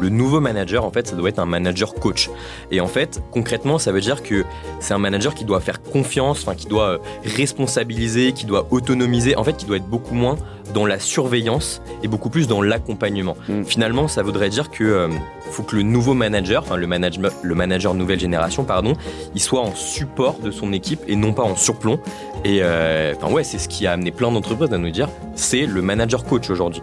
le nouveau manager, en fait, ça doit être un manager coach. Et en fait, concrètement, ça veut dire que c'est un manager qui doit faire confiance, enfin, qui doit euh, responsabiliser, qui doit autonomiser, en fait, qui doit être beaucoup moins dans la surveillance et beaucoup plus dans l'accompagnement. Mm. Finalement, ça voudrait dire que euh, faut que le nouveau manager, enfin le, manager nouvelle génération, pardon, il soit en support de son équipe et non pas en surplomb. Et euh, enfin ouais, c'est ce qui a amené plein d'entreprises à nous dire, c'est le manager coach aujourd'hui.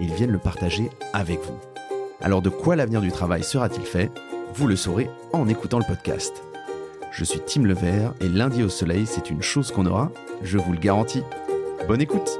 ils viennent le partager avec vous. Alors de quoi l'avenir du travail sera-t-il fait? Vous le saurez en écoutant le podcast. Je suis Tim Levert et lundi au soleil, c'est une chose qu'on aura, je vous le garantis. Bonne écoute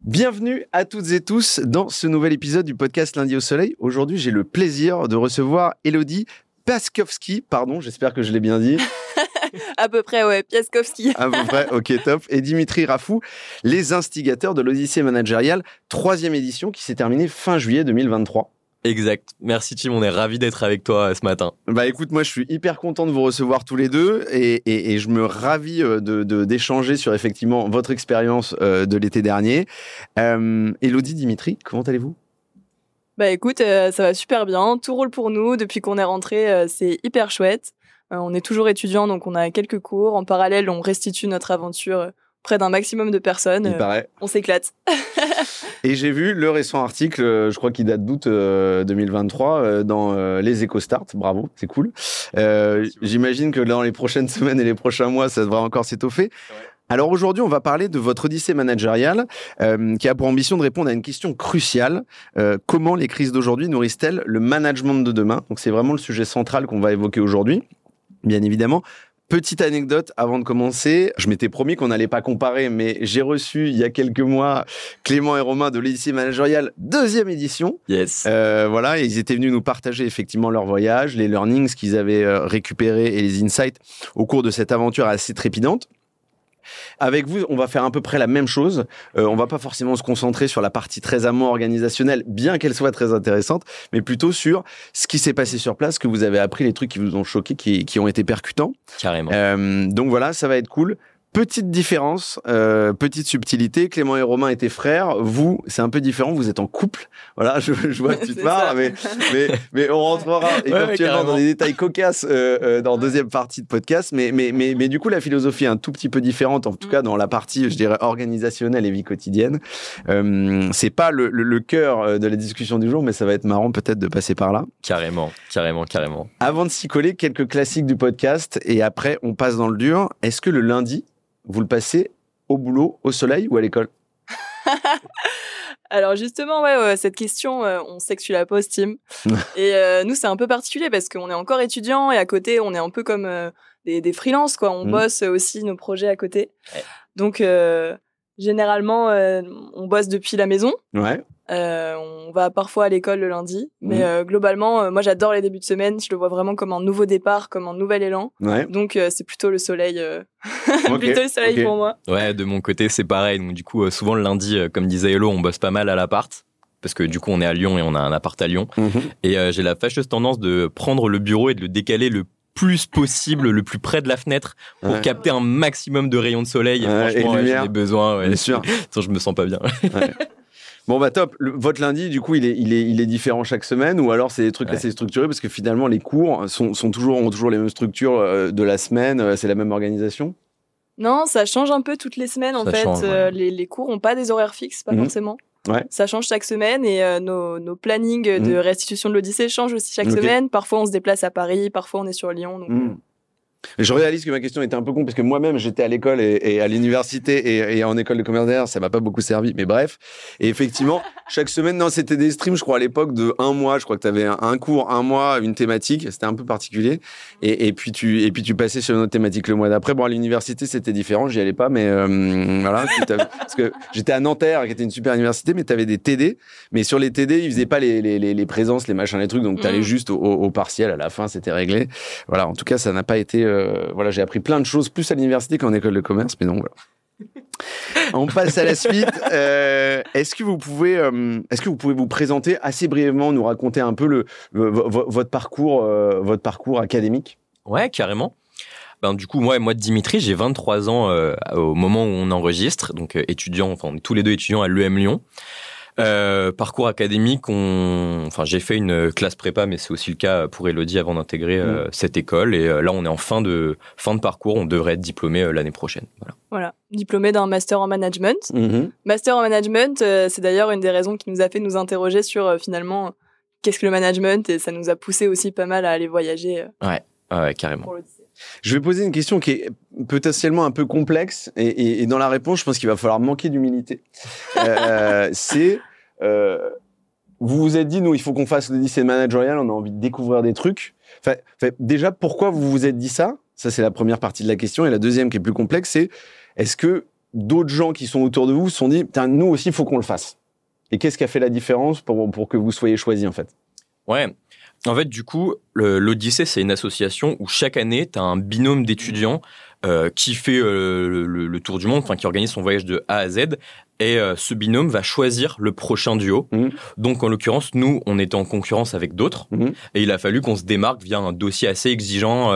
Bienvenue à toutes et tous dans ce nouvel épisode du podcast Lundi au Soleil. Aujourd'hui, j'ai le plaisir de recevoir Elodie Paskowski, pardon, j'espère que je l'ai bien dit. À peu près, ouais, Piaskowski. À peu près, ok, top. Et Dimitri Rafou, les instigateurs de l'Odyssée managériale, troisième édition qui s'est terminée fin juillet 2023. Exact. Merci Tim, on est ravis d'être avec toi euh, ce matin. Bah écoute, moi je suis hyper content de vous recevoir tous les deux et, et- et je me ravis euh, de de- d'échanger sur effectivement votre expérience euh, de l'été dernier. Euh, Elodie, Dimitri, comment allez-vous? Bah écoute, euh, ça va super bien, tout roule pour nous. Depuis qu'on est rentré, euh, c'est hyper chouette. Euh, on est toujours étudiants, donc on a quelques cours. En parallèle, on restitue notre aventure euh, près d'un maximum de personnes. Il Euh, paraît. on s'éclate. Et j'ai vu le récent article, euh, je crois qu'il date d'août euh, 2023, euh, dans euh, les EcoStart. Bravo, c'est cool. Euh, J'imagine que dans les prochaines semaines et les prochains mois, ça devrait encore s'étoffer. Alors aujourd'hui, on va parler de votre odyssée managériale euh, qui a pour ambition de répondre à une question cruciale. Euh, comment les crises d'aujourd'hui nourrissent-elles le management de demain? Donc c'est vraiment le sujet central qu'on va évoquer aujourd'hui, bien évidemment. Petite anecdote avant de commencer, je m'étais promis qu'on n'allait pas comparer, mais j'ai reçu il y a quelques mois Clément et Romain de l'Odyssée managériale, deuxième édition. Yes. Euh, voilà, et ils étaient venus nous partager effectivement leur voyage, les learnings qu'ils avaient euh, récupérés et les insights au cours de cette aventure assez trépidante. Avec vous, on va faire à peu près la même chose. Euh, on va pas forcément se concentrer sur la partie très amont organisationnelle, bien qu'elle soit très intéressante, mais plutôt sur ce qui s'est passé sur place, que vous avez appris, les trucs qui vous ont choqué, qui, qui ont été percutants. Carrément. Euh, donc voilà, ça va être cool. Petite différence, euh, petite subtilité. Clément et Romain étaient frères. Vous, c'est un peu différent. Vous êtes en couple. Voilà, je, je vois que tu te marres, mais, mais, mais on rentrera éventuellement dans des détails cocasses euh, euh, dans la deuxième partie de podcast. Mais, mais, mais, mais du coup, la philosophie est un tout petit peu différente, en tout Mm. cas dans la partie, je dirais, organisationnelle et vie quotidienne. Euh, c'est pas le, le, le cœur euh, de la discussion du jour, mais ça va être marrant peut-être de passer par là. Carrément, carrément, carrément. Avant de s'y coller, quelques classiques du podcast et après on passe dans le dur. Est-ce que le lundi, vous le passez au boulot, au soleil ou à l'école Alors justement, ouais, ouais, cette question, euh, on sait que tu la poses, Tim. et euh, nous, c'est un peu particulier parce qu'on est encore étudiants et à côté, on est un peu comme euh, des, des freelances, quoi. On Mhm. bosse aussi nos projets à côté. Ouais. Donc, euh, généralement, euh, on bosse depuis la maison. Ouais. Euh, on va parfois à l'école le lundi, mais Mhm. euh, globalement, euh, moi j'adore les débuts de semaine. Je le vois vraiment comme un nouveau départ, comme un nouvel élan. Ouais. Donc euh, c'est plutôt le soleil, euh, plutôt le soleil pour moi. Ouais, de mon côté, c'est pareil. Donc, du coup, euh, souvent le lundi, euh, comme disait Hello, on bosse pas mal à l'appart. Parce que du coup, on est à Lyon et on a un appart à Lyon. Mhm. Et euh, j'ai la fâcheuse tendance de prendre le bureau et de le décaler le plus possible, le plus près de la fenêtre, pour Ouais. capter un maximum de rayons de soleil. Et Ouais, franchement, j'en ai besoin. Ouais. Bien sûr. Sinon, je me sens pas bien. Bon bah top. Le- votre lundi, du coup, il est, il est, il est différent chaque semaine ou alors c'est des trucs Ouais. assez structurés parce que finalement les cours sont, sont toujours ont toujours les mêmes structures euh, de la semaine. euh, C'est la même organisation? Non, ça change un peu toutes les semaines en fait. change, ouais. Euh, les, les cours ont pas des horaires fixes, pas Mhm. forcément. Ouais. Ça change chaque semaine et euh, nos, nos plannings de Mhm. restitution de l'Odyssée changent aussi chaque semaine. Parfois on se déplace à Paris, parfois on est sur Lyon. Donc, Mhm. Je réalise que ma question était un peu con parce que moi-même j'étais à l'école et, à l'université et, en école de commerce d'ailleurs, ça m'a pas beaucoup servi, mais bref. Et effectivement, chaque semaine, non, c'était des streams, je crois à l'époque de un mois. Je crois que tu avais un, cours, un mois, une thématique. C'était un peu particulier. Et, puis tu et puis tu passais sur une autre thématique le mois d'après. Bon, à l'université c'était différent, j'y allais pas, mais euh, voilà, parce que j'étais à Nanterre, qui était une super université, mais tu avais des TD. Mais sur les TD, ils faisaient pas les, les, les, présences, les machins, les trucs, donc tu allais mmh. juste au, au, partiel à la fin, c'était réglé. Voilà, en tout cas, ça n'a pas été euh, voilà, j'ai appris plein de choses, plus à l'université qu'en école de commerce, mais non, voilà. On passe à la suite. Euh, est-ce que vous pouvez, euh, est-ce que vous pouvez vous présenter assez brièvement, nous raconter un peu le, votre parcours, votre parcours académique? Ouais, carrément. Ben, du coup, moi, moi, Dimitri, j'ai 23 ans au moment où on enregistre, donc étudiant, enfin, on est tous les deux étudiants à l'EM Lyon. Euh, parcours académique, on... enfin, j'ai fait une classe prépa, mais c'est aussi le cas pour Elodie avant d'intégrer euh, mm. cette école. Et euh, là, on est en fin de, fin de parcours. On devrait être diplômé l'année prochaine. Voilà. voilà. Diplômé d'un master en management. Mm-hmm. Master en management, c'est d'ailleurs une des raisons qui nous a fait nous interroger sur finalement qu'est-ce que le management et ça nous a poussé aussi pas mal à aller voyager. ouais, ouais, carrément. Je vais poser une question qui est potentiellement un peu complexe et, et dans la réponse, je pense qu'il va falloir manquer d'humilité. euh, c'est euh, vous vous êtes dit, nous, il faut qu'on fasse le lycée managerial, on a envie de découvrir des trucs. Enfin, déjà, pourquoi vous vous êtes dit ça? Ça, c'est la première partie de la question. Et la deuxième, qui est plus complexe, c'est est-ce que d'autres gens qui sont autour de vous se sont dit, nous aussi, il faut qu'on le fasse? Et qu'est-ce qui a fait la différence pour, pour que vous soyez choisi, en fait? Ouais. En fait, du coup, l'Odyssée, c'est une association où chaque année, tu as un binôme d'étudiants euh, qui fait euh, le, tour du monde, enfin qui organise son voyage de A à Z. Et euh, ce binôme va choisir le prochain duo. Mmh. Donc en l'occurrence, nous, on était en concurrence avec d'autres, mmh. et il a fallu qu'on se démarque via un dossier assez exigeant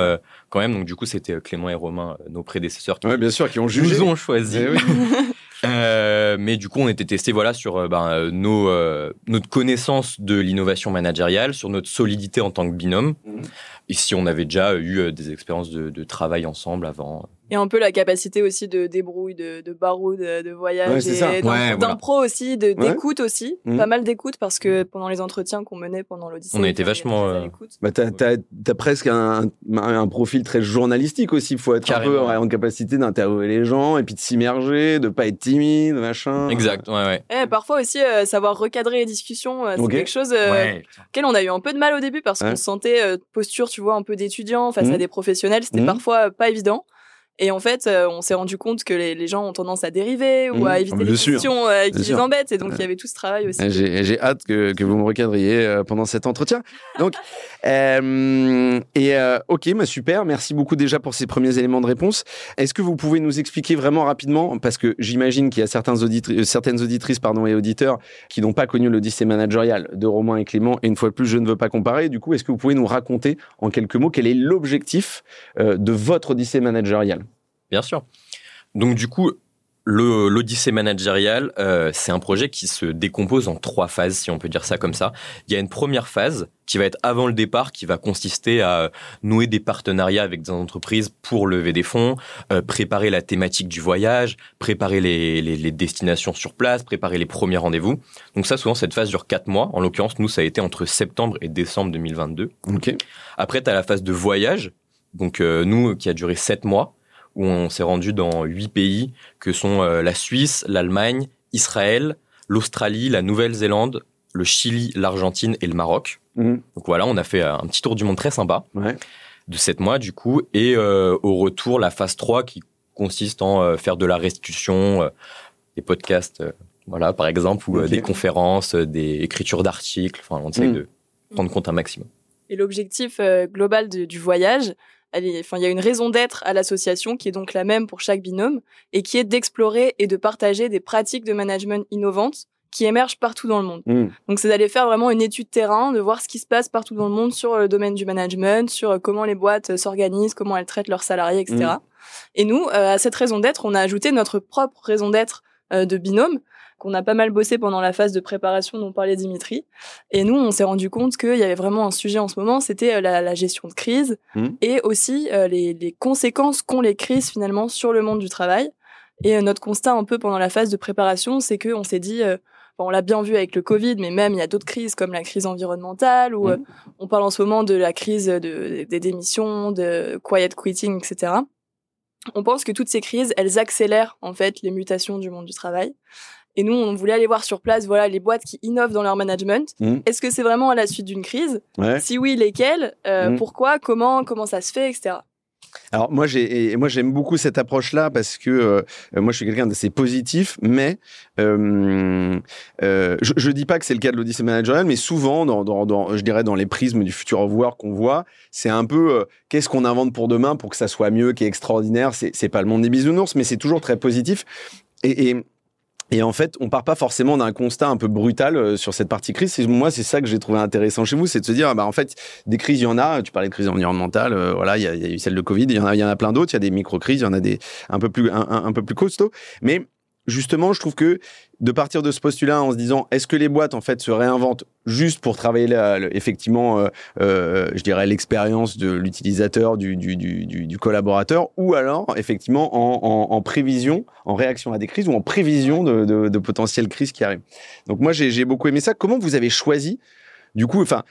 quand même. Donc du coup, c'était Clément et Romain, nos prédécesseurs, qui bien sûr, qui ont jugé. nous ont choisi. Eh Euh, mais du coup, on était testé voilà sur euh, ben, euh, nos euh, notre connaissance de l'innovation managériale, sur notre solidité en tant que binôme. Mmh. Et si on avait déjà eu des expériences de, de travail ensemble avant et un peu la capacité aussi de débrouille, de, de baroud, de, voyage, et d'impro aussi, d'écoute aussi, mmh. pas mal d'écoute parce que pendant les entretiens qu'on menait pendant l'audition, on a été vachement. Euh... Bah, t'as as, presque un, un, profil très journalistique aussi. Il faut être un peu en capacité d'interviewer les gens et puis de s'immerger, de pas être timide, machin. Exact. Ouais, ouais. Et parfois aussi euh, savoir recadrer les discussions, euh, c'est quelque chose euh, auquel on a eu un peu de mal au début parce qu'on sentait euh, posture, tu vois, un peu d'étudiant face à mmh. des professionnels. C'était mmh. parfois pas évident. Et en fait, euh, on s'est rendu compte que les, gens ont tendance à dériver ou à mmh. éviter les questions euh, qui les embêtent. Et donc, il y avait tout ce travail aussi. J'ai hâte que, que, vous me recadriez euh, pendant cet entretien. Donc, et ok, bah, super. Merci beaucoup déjà pour ces premiers éléments de réponse. Est-ce que vous pouvez nous expliquer vraiment rapidement, parce que j'imagine qu'il y a certains certaines auditrices pardon, et auditeurs qui n'ont pas connu l'Odyssée managériale de Romain et Clément. Et une fois de plus, je ne veux pas comparer. Du coup, est-ce que vous pouvez nous raconter en quelques mots quel est l'objectif de votre Odyssée managériale? Bien sûr. Donc du coup, l'Odyssée managériale, euh, c'est un projet qui se décompose en trois phases, si on peut dire ça comme ça. Il y a une première phase qui va être avant le départ, qui va consister à nouer des partenariats avec des entreprises pour lever des fonds, euh, préparer la thématique du voyage, préparer les, destinations sur place, préparer les premiers rendez-vous. Donc ça, souvent, cette phase dure quatre mois. En l'occurrence, nous, ça a été entre septembre et décembre 2022. Après, tu as la phase de voyage, donc euh, nous, qui a duré sept mois où on s'est rendu dans huit pays que sont euh, la Suisse, l'Allemagne, Israël, l'Australie, la Nouvelle-Zélande, le Chili, l'Argentine et le Maroc. Mhm. Donc voilà, on a fait euh, un petit tour du monde très sympa de sept mois du coup. Et euh, au retour, la phase 3 qui consiste en faire de la restitution, des podcasts, voilà, par exemple, ou des conférences, des écritures d'articles. Enfin, on essaie mhm. de prendre compte un maximum. Et l'objectif global du voyage, enfin, il y a une raison d'être à l'association qui est donc la même pour chaque binôme et qui est d'explorer et de partager des pratiques de management innovantes qui émergent partout dans le monde. Hmm. Donc, c'est d'aller faire vraiment une étude terrain, de voir ce qui se passe partout dans le monde sur le domaine du management, sur comment les boîtes s'organisent, comment elles traitent leurs salariés, etc. Hmm. Et nous, euh, à cette raison d'être, on a ajouté notre propre raison d'être euh, de binôme qu'on a pas mal bossé pendant la phase de préparation dont parlait Dimitri. Et nous, on s'est rendu compte qu'il y avait vraiment un sujet en ce moment, c'était euh, la, gestion de crise mmh. et aussi euh, les, conséquences qu'ont les crises finalement sur le monde du travail. Et euh, notre constat un peu pendant la phase de préparation, c'est qu'on s'est dit, on l'a bien vu avec le Covid, mais même il y a d'autres crises comme la crise environnementale ou euh, on parle en ce moment de la crise de, des démissions, de quiet quitting, etc. On pense que toutes ces crises, elles accélèrent en fait les mutations du monde du travail. Et nous, on voulait aller voir sur place, voilà, les boîtes qui innovent dans leur management. Mhm. Est-ce que c'est vraiment à la suite d'une crise? Ouais. Si oui, lesquelles? Euh, Mhm. Pourquoi? Comment? Comment ça se fait, etc. Alors moi j'ai et moi j'aime beaucoup cette approche là parce que euh, moi je suis quelqu'un d'assez positif mais euh, euh, je, je dis pas que c'est le cas de l'Odyssée managériale mais souvent dans, dans, dans je dirais dans les prismes du futur of work qu'on voit c'est un peu euh, qu'est-ce qu'on invente pour demain pour que ça soit mieux qui est extraordinaire? C'est c'est pas le monde des bisounours mais c'est toujours très positif et, et et en fait, on part pas forcément d'un constat un peu brutal euh, sur cette partie crise. Moi, c'est ça que j'ai trouvé intéressant chez vous, c'est de se dire, ah bah en fait, des crises, il y en a. Tu parlais de crise environnementale, euh, voilà, il y, a, eu celle de Covid, il y en a, y en a plein d'autres. Il y a des micro-crises, il y en a des un peu plus, un- un peu plus costauds. Mais justement, je trouve que de partir de ce postulat en se disant, est-ce que les boîtes en fait se réinventent juste pour travailler effectivement, euh, euh, je dirais l'expérience de l'utilisateur, du, du, du, du, collaborateur, ou alors effectivement en, en, prévision, en réaction à des crises ou en prévision de, de, potentielles crises qui arrivent. Donc moi, j'ai j'ai beaucoup aimé ça. Comment vous avez choisi du coup, enfin,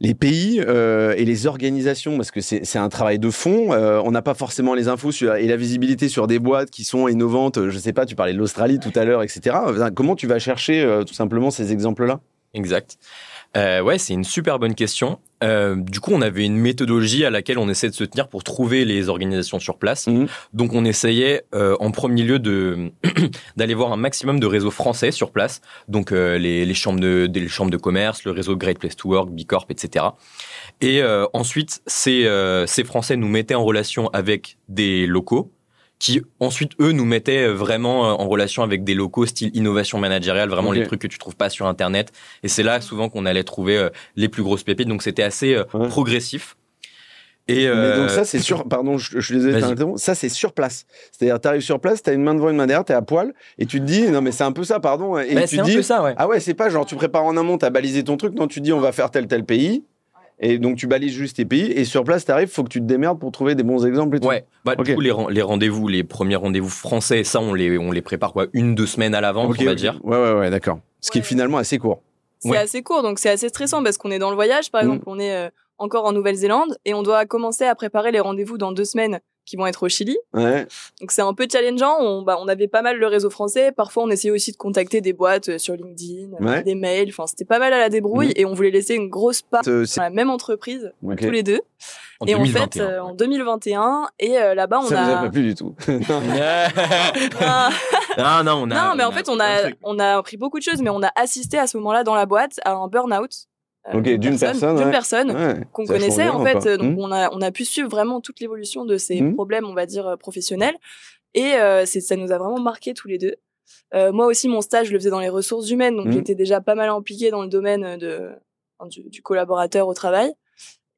les pays euh, et les organisations, parce que c'est un travail de fond. euh, on n'a pas forcément les infos sur, et la visibilité sur des boîtes qui sont innovantes. Je sais pas, tu parlais de l'Australie tout à l'heure, etc. Comment tu vas chercher euh, tout simplement ces exemples-là? Exact. Euh, ouais, c'est une super bonne question. Euh, du coup, on avait une méthodologie à laquelle on essaie de se tenir pour trouver les organisations sur place. Mhm. Donc, on essayait euh, en premier lieu de d'aller voir un maximum de réseaux français sur place. Donc, euh, les, les chambres de chambres de commerce, le réseau Great Place to Work, Bicorp, etc. Et euh, ensuite, ces euh, ces Français nous mettaient en relation avec des locaux qui ensuite eux nous mettaient vraiment euh, en relation avec des locaux style innovation managériale, vraiment les trucs que tu trouves pas sur internet. Et c'est là souvent qu'on allait trouver euh, les plus grosses pépites. Donc c'était assez euh, Ouais. progressif. Et Mais euh, donc ça, c'est sur. Pardon, je, je suis désolé. Ça, c'est sur place. C'est-à-dire, tu arrives sur place, tu as une main devant, une main derrière, tu es à poil, et tu te dis, non, mais c'est un peu ça, pardon. Et bah, tu te un dis, peu ça, ouais. ah ouais, c'est pas genre tu prépares en amont, tu as balisé ton truc. Non, tu te dis, on va faire tel, tel pays. Et donc, tu balises juste tes pays. Et sur place, tu arrives, faut que tu te démerdes pour trouver des bons exemples et tout. Ouais, bah, du coup, les, ren- les rendez-vous, les premiers rendez-vous français, ça, on les, on les prépare quoi, une, deux semaines à l'avance, Ok, on va dire. Ouais, ouais, ouais, d'accord. Ce qui est finalement assez court. C'est Ouais. assez court, donc c'est assez stressant parce qu'on est dans le voyage, par Mm. exemple, on est euh, encore en Nouvelle-Zélande et on doit commencer à préparer les rendez-vous dans deux semaines qui vont être au Chili. Ouais. Donc c'est un peu challengeant. On, bah, on avait pas mal le réseau français. Parfois, on essayait aussi de contacter des boîtes euh, sur LinkedIn, euh, Ouais. des mails. Enfin, c'était pas mal à la débrouille Mhm. et on voulait laisser une grosse part Euh, dans la même entreprise, tous les deux. En et en 2021. fait, euh, en 2021, et euh, là-bas, on ça vous a a. pas plu du tout. Ah, Ah non, on a. non, mais en fait, on a, on a appris beaucoup de choses, mais on a assisté à ce moment-là dans la boîte à un burn-out. Euh, d'une personne, D'une personne Ouais, qu'on connaissait en fait. Donc Hmm. on a on a pu suivre vraiment toute l'évolution de ces Mhm. problèmes, on va dire euh, professionnels. Et euh, ça nous a vraiment marqué tous les deux. Euh, moi aussi, mon stage, je le faisais dans les ressources humaines, donc Mhm. j'étais déjà pas mal impliquée dans le domaine de enfin, du, du collaborateur au travail.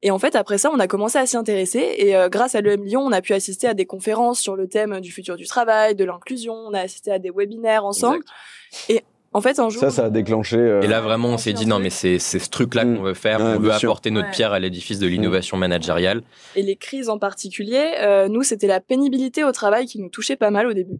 Et en fait, après ça, on a commencé à s'y intéresser. Et euh, grâce à l'EM Lyon, on a pu assister à des conférences sur le thème du futur du travail, de l'inclusion. On a assisté à des webinaires ensemble. Exact. En fait, un jour, Ça, ça a déclenché. euh, Et là, vraiment, on s'est dit, non, mais c'est ce truc-là Mm. qu'on veut faire. Ouais, on veut apporter notre Ouais. pierre à l'édifice de l'innovation managériale. et les crises en particulier, euh, nous, c'était la pénibilité au travail qui nous touchait pas mal au début.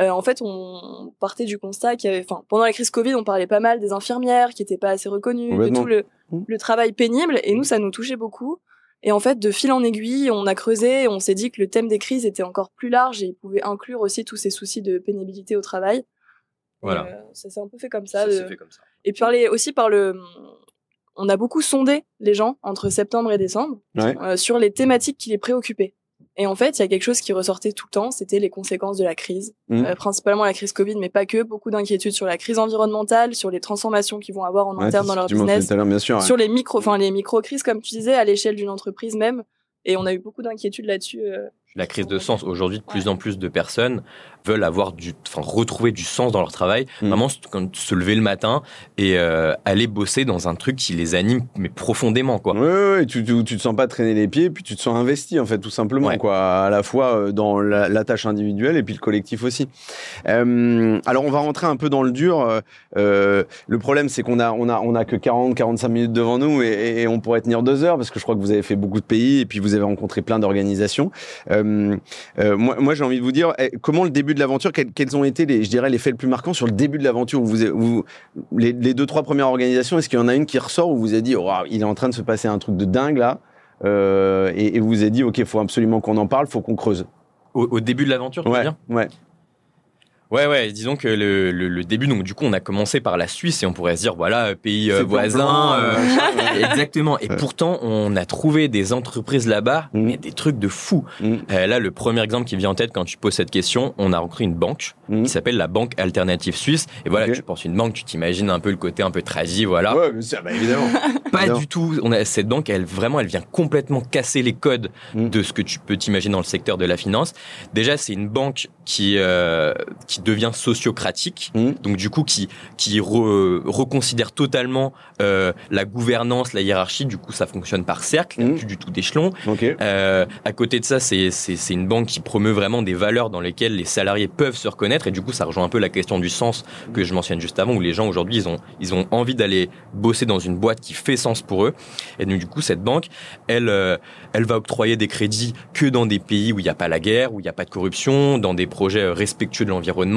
Euh, en fait, on partait du constat qu'il y avait, enfin, pendant la crise Covid, on parlait pas mal des infirmières qui étaient pas assez reconnues, de tout le, Mm. le travail pénible, et nous, ça nous touchait beaucoup. Et en fait, de fil en aiguille, on a creusé, et on s'est dit que le thème des crises était encore plus large et il pouvait inclure aussi tous ces soucis de pénibilité au travail. Voilà. euh, ça s'est un peu fait comme ça. Ça de- s'est fait comme ça. Et puis parler aussi par le, on a beaucoup sondé les gens entre septembre et décembre Ouais. euh, sur les thématiques qui les préoccupaient. Et en fait, il y a quelque chose qui ressortait tout le temps, c'était les conséquences de la crise, Mhm. Euh, principalement la crise Covid, mais pas que. Beaucoup d'inquiétudes sur la crise environnementale, sur les transformations qu'ils vont avoir en Ouais, interne dans leur business, bien sûr. ouais. sur les micro, enfin les micro crises comme tu disais à l'échelle d'une entreprise même. Et on a eu beaucoup d'inquiétudes là-dessus. euh, La crise de sens. Aujourd'hui, de plus en plus de personnes veulent avoir du, enfin, retrouver du sens dans leur travail. Mm. Vraiment, se- lever le matin et euh, aller bosser dans un truc qui les anime, mais profondément, quoi. Tu, tu, tu te sens pas traîner les pieds, puis tu te sens investi en fait, tout simplement, Ouais. quoi, à la fois euh, dans la, la tâche individuelle et puis le collectif aussi. Euh, alors on va rentrer un peu dans le dur. euh, le problème, c'est qu'on a, on a, on a que 40-45 minutes devant nous et, et on pourrait tenir deux heures parce que je crois que vous avez fait beaucoup de pays et puis vous avez rencontré plein d'organisations. Moi, moi j'ai envie de vous dire, eh, comment le début de l'aventure, quels, quels ont été, les, je dirais, les faits le plus marquants sur le début de l'aventure où vous, vous, les, les deux, trois premières organisations, est-ce qu'il y en a une qui ressort où vous avez dit, oh, il est en train de se passer un truc de dingue là euh, et, et vous avez dit, ok, il faut absolument qu'on en parle, faut qu'on creuse? Au, au début de l'aventure, tu veux Ouais, dire? ouais. Ouais, ouais, disons que le, le, le début, donc du coup, on a commencé par la Suisse et on pourrait se dire, voilà, pays euh, voisin. euh, euh, exactement. Et Ouais. pourtant, on a trouvé des entreprises là-bas, Mhm. mais des trucs de fou. Mm. Euh, là, le premier exemple qui vient en tête quand tu poses cette question, on a rencontré une banque Mm. qui s'appelle la Banque Alternative Suisse. Et voilà, Ok. tu penses une banque, tu t'imagines un peu le côté un peu tragique, voilà. Ouais, bien sûr, bah, évidemment. Pas Évidemment. du tout. On a cette banque, elle vraiment, elle vient complètement casser les codes Mm. de ce que tu peux t'imaginer dans le secteur de la finance. Déjà, c'est une banque qui euh, qui devient sociocratique, Mm. donc du coup qui qui re- reconsidère totalement euh, la gouvernance, la hiérarchie. Du coup, ça fonctionne par cercle, Mm. plus du tout d'échelon. Euh, à côté de ça, c'est une banque qui promeut vraiment des valeurs dans lesquelles les salariés peuvent se reconnaître. Et du coup, ça rejoint un peu la question du sens que je mentionne juste avant, où les gens aujourd'hui, ils ont ils ont envie d'aller bosser dans une boîte qui fait sens pour eux. Et donc du coup, cette banque, elle euh, elle va octroyer des crédits que dans des pays où il n'y a pas la guerre, où il n'y a pas de corruption, dans des projets respectueux de l'environnement.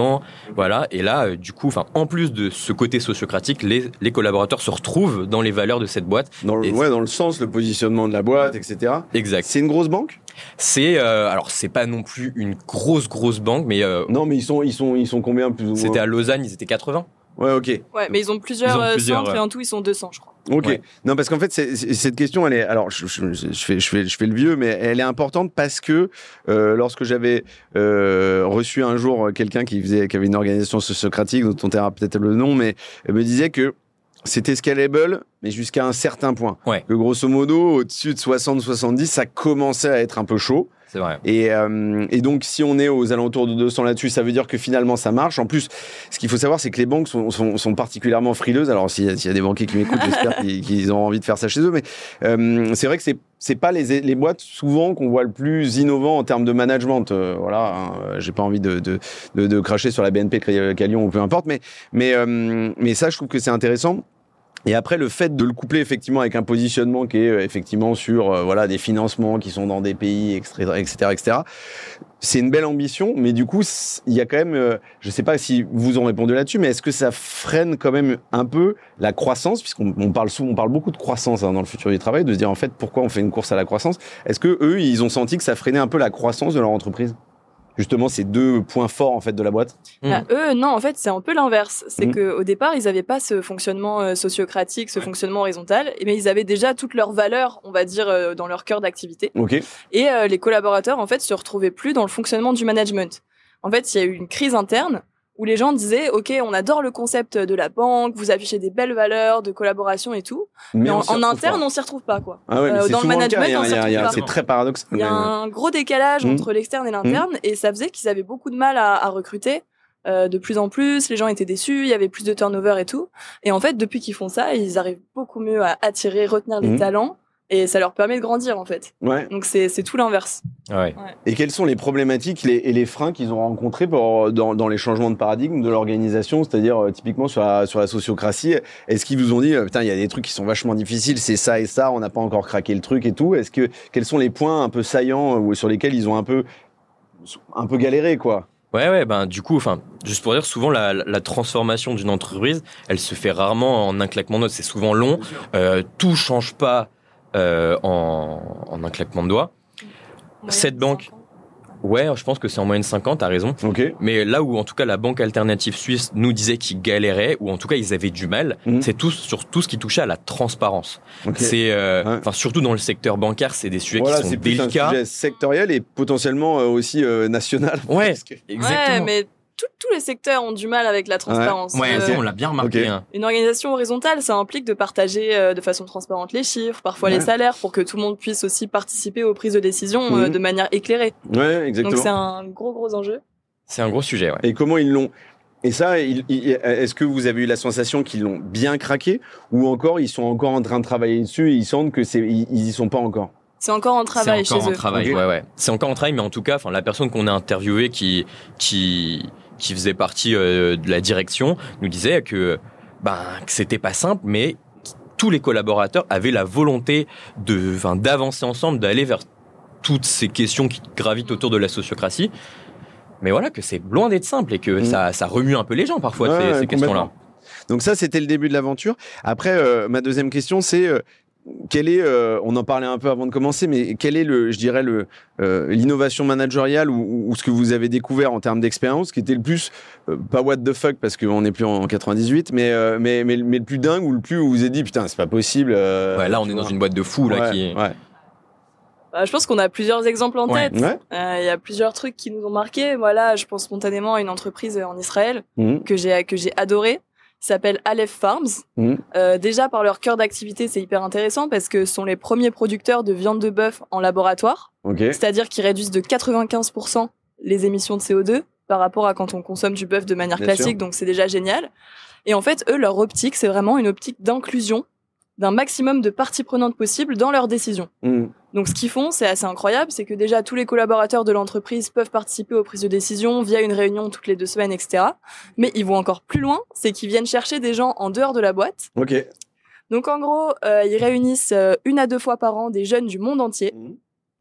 Voilà. Et là, euh, du coup, enfin, en plus de ce côté sociocratique, les, les collaborateurs se retrouvent dans les valeurs de cette boîte. Dans le, ouais, dans le sens, le positionnement de la boîte, etc. Exact. C'est une grosse banque? C'est euh, alors c'est pas non plus une grosse grosse banque, mais euh, Non, mais ils sont, ils sont, ils sont combien plus ou moins? C'était à Lausanne, ils étaient 80. Ouais, ok. Ouais, mais ils ont plusieurs, Ils ont euh, plusieurs, centres ouais. et en tout, ils sont 200, je crois. Ok. Ouais. Non, parce qu'en fait, cette question, elle est. Alors, je, je, je fais, je fais, je fais le vieux, mais elle est importante parce que euh, lorsque j'avais euh, reçu un jour quelqu'un qui faisait, qui avait une organisation sociocratique, dont on taira peut-être le nom, mais elle me disait que c'était scalable, mais jusqu'à un certain point. Ouais. Que grosso modo, au-dessus de 60-70, ça commençait à être un peu chaud. C'est vrai. Et, euh, et donc, si on est aux alentours de 200 là-dessus, ça veut dire que finalement, ça marche. En plus, ce qu'il faut savoir, c'est que les banques sont, sont, sont particulièrement frileuses. Alors, s'il y, a- s'il y a des banquiers qui m'écoutent, j'espère qu'ils qu'ils ont envie de faire ça chez eux. Mais euh, c'est vrai que c'est c'est pas les, les boîtes souvent qu'on voit le plus innovant en termes de management. Euh, voilà, hein, euh, j'ai pas envie de, de, de, de cracher sur la BNP, Calion ou peu importe. Mais, mais, euh, mais ça, je trouve que c'est intéressant. Et après, le fait de le coupler effectivement avec un positionnement qui est euh, effectivement sur euh, voilà des financements qui sont dans des pays, etc., etc., etc. C'est une belle ambition, mais du coup, il y a quand même, euh, je sais pas si vous en répondez là-dessus, mais est-ce que ça freine quand même un peu la croissance, puisqu'on on parle souvent, on parle beaucoup de croissance hein, dans le futur du travail, de se dire en fait pourquoi on fait une course à la croissance? Est-ce que eux, ils ont senti que ça freinait un peu la croissance de leur entreprise? Justement, ces deux points forts en fait de la boîte. Mm. Bah, eux, non, en fait, c'est un peu l'inverse. C'est Mm. que au départ, ils n'avaient pas ce fonctionnement euh, sociocratique, ce fonctionnement horizontal, mais ils avaient déjà toutes leurs valeurs, on va dire, euh, dans leur cœur d'activité. Ok. Et euh, les collaborateurs, en fait, se retrouvaient plus dans le fonctionnement du management. En fait, il y a eu une crise interne où les gens disaient, OK, on adore le concept de la banque, vous affichez des belles valeurs de collaboration et tout, mais, en, interne, pas. on s'y retrouve pas, quoi. Ah ouais, mais euh, dans le souvent le cas. management, on C'est très paradoxal. Il y a un gros décalage Mm. entre l'externe et l'interne, et ça faisait qu'ils avaient beaucoup de mal à, à recruter. euh, de plus en plus, les gens étaient déçus, il y avait plus de turnover et tout. Et en fait, depuis qu'ils font ça, ils arrivent beaucoup mieux à attirer, retenir les Mhm. talents, et ça leur permet de grandir en fait. Ouais. Donc c'est tout l'inverse. Ouais. Et quelles sont les problématiques les- et les freins qu'ils ont rencontrés pour, dans, dans les changements de paradigme de l'organisation, c'est-à-dire euh, typiquement sur la, sur la sociocratie Est-ce qu'ils vous ont dit, euh, putain, il y a des trucs qui sont vachement difficiles, c'est ça et ça, on n'a pas encore craqué le truc et tout Est-ce que quels sont les points un peu saillants euh, ou sur lesquels ils ont un peu un peu galéré quoi? Ouais, ouais, ben du coup, enfin, juste pour dire, souvent la, la transformation d'une entreprise, elle se fait rarement en un claquement de doigts. C'est souvent long. Euh, tout change pas euh, en, en un claquement de doigts. Cette banque- Ouais, je pense que c'est en moyenne 50, t'as raison. Mais là où, en tout cas, la banque alternative suisse nous disait qu'ils galéraient, ou en tout cas, ils avaient du mal, Mhm. c'est tout sur tout ce qui touchait à la transparence. C'est, euh, Ouais. surtout dans le secteur bancaire, c'est des sujets Voilà, qui sont c'est plus délicats. un sujet sectoriel et potentiellement euh, aussi euh, national. Ouais, que- exactement. Ouais, mais tout- tous les secteurs ont du mal avec la transparence. Ouais, Euh, on l'a bien remarqué. Hein. Une organisation horizontale, ça implique de partager euh, de façon transparente les chiffres, parfois Ouais. les salaires, pour que tout le monde puisse aussi participer aux prises de décision euh, Mhm. de manière éclairée. Ouais, Donc exactement. c'est un gros gros enjeu. C'est un gros sujet, ouais. Et comment ils l'ont Et ça, est-ce que vous avez eu la sensation qu'ils l'ont bien craqué ou encore ils sont encore en train de travailler dessus et ils sentent que c'est ils, ils y sont pas encore? C'est encore en travail C'est encore chez en eux. travail, ouais, ouais. C'est encore en travail, mais en tout cas, enfin, la personne qu'on a interviewée qui, qui, qui faisait partie euh, de la direction nous disait que, ben, que c'était pas simple, mais tous les collaborateurs avaient la volonté de, enfin, d'avancer ensemble, d'aller vers toutes ces questions qui gravitent autour de la sociocratie. Mais voilà, que c'est loin d'être simple et que Mm. ça, ça remue un peu les gens parfois, Ouais, ces, questions-là. Donc ça, c'était le début de l'aventure. Après, euh, ma deuxième question, c'est euh, quel est, euh, on en parlait un peu avant de commencer, mais quel est le, je dirais le, euh, l'innovation managériale ou, ou ce que vous avez découvert en termes d'expérience, qui était le plus, euh, pas what the fuck parce qu'on n'est plus en 98, mais, euh, mais, mais, mais le plus dingue ou le plus où vous vous êtes dit putain c'est pas possible. euh, Ouais, là, on est dans une boîte de fous, là, Ouais, qui est... ouais. Bah, je pense qu'on a plusieurs exemples en Ouais. tête. Ouais. Euh, Il y a plusieurs trucs qui nous ont marqués. Voilà, je pense spontanément à une entreprise en Israël Mhm. que j'ai que j'ai adoré. S'appelle Aleph Farms. Mhm. Euh, déjà par leur cœur d'activité, c'est hyper intéressant parce que ce sont les premiers producteurs de viande de bœuf en laboratoire, c'est-à-dire qu'ils réduisent de 95% les émissions de CO2 par rapport à quand on consomme du bœuf de manière Bien classique, sûr. donc c'est déjà génial. Et en fait, eux, leur optique, c'est vraiment une optique d'inclusion d'un maximum de parties prenantes possibles dans leurs décisions. Mhm. Donc ce qu'ils font, c'est assez incroyable, c'est que déjà tous les collaborateurs de l'entreprise peuvent participer aux prises de décision via une réunion toutes les deux semaines, etc. Mais ils vont encore plus loin, c'est qu'ils viennent chercher des gens en dehors de la boîte. Ok. Donc en gros, euh, ils réunissent euh, une à deux fois par an des jeunes du monde entier.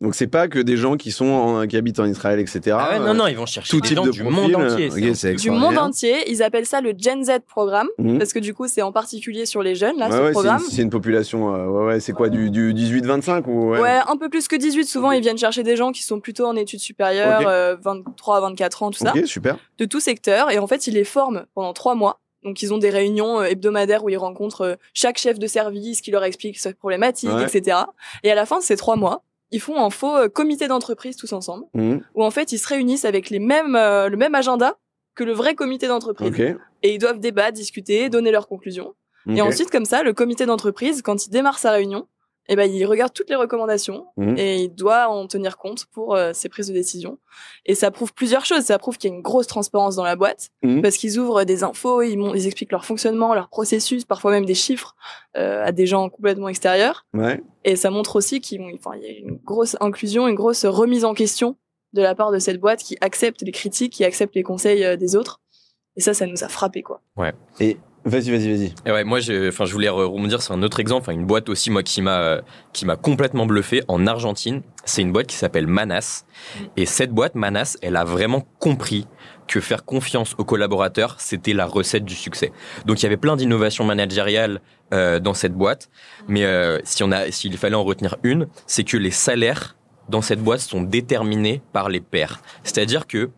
Donc c'est pas que des gens qui sont en- qui habitent en Israël, etc. Ah ouais, Euh, non, non, ils vont chercher tout des type gens de du profil, monde euh, entier. Du monde entier, ils appellent ça le Gen Z programme, Mhm. parce que du coup c'est en particulier sur les jeunes, là, Ouais, ce ouais, c'est une, programme. c'est une population. euh, ouais, ouais, c'est quoi du, du 18-25 ou Ouais? un peu plus que 18, souvent ils viennent chercher des gens qui sont plutôt en études supérieures, euh, 23 à 24 ans, tout ça. Ok, super. de tout secteur et en fait ils les forment pendant trois mois. Donc ils ont des réunions euh, hebdomadaires où ils rencontrent euh, chaque chef de service qui leur explique sa problématique, Ouais. etc. Et à la fin de ces trois mois, ils font un faux euh, comité d'entreprise tous ensemble Mhm. où en fait ils se réunissent avec les mêmes euh, le même agenda que le vrai comité d'entreprise et ils doivent débattre, discuter, donner leurs conclusions. Et ensuite comme ça, le comité d'entreprise quand il démarre sa réunion, eh ben il regarde toutes les recommandations Mhm. et il doit en tenir compte pour euh, ses prises de décision. Et ça prouve plusieurs choses. Ça prouve qu'il y a une grosse transparence dans la boîte Mhm. parce qu'ils ouvrent des infos, ils, ils expliquent leur fonctionnement, leur processus, parfois même des chiffres euh, à des gens complètement extérieurs. Ouais. Et ça montre aussi qu'il y a une grosse inclusion, une grosse remise en question de la part de cette boîte qui accepte les critiques, qui accepte les conseils euh, des autres. Et ça, ça nous a frappé quoi. Et vas-y, vas-y, vas-y. Et ouais, moi, je, enfin, je voulais re- rebondir sur un autre exemple, enfin, une boîte aussi, moi, qui m'a, qui m'a complètement bluffé en Argentine. C'est une boîte qui s'appelle Manas. Et cette boîte, Manas, elle a vraiment compris que faire confiance aux collaborateurs, c'était la recette du succès. Donc, il y avait plein d'innovations managériales euh, dans cette boîte. Mais euh, si on a, s'il fallait en retenir une, c'est que les salaires dans cette boîte sont déterminés par les pairs. C'est-à-dire que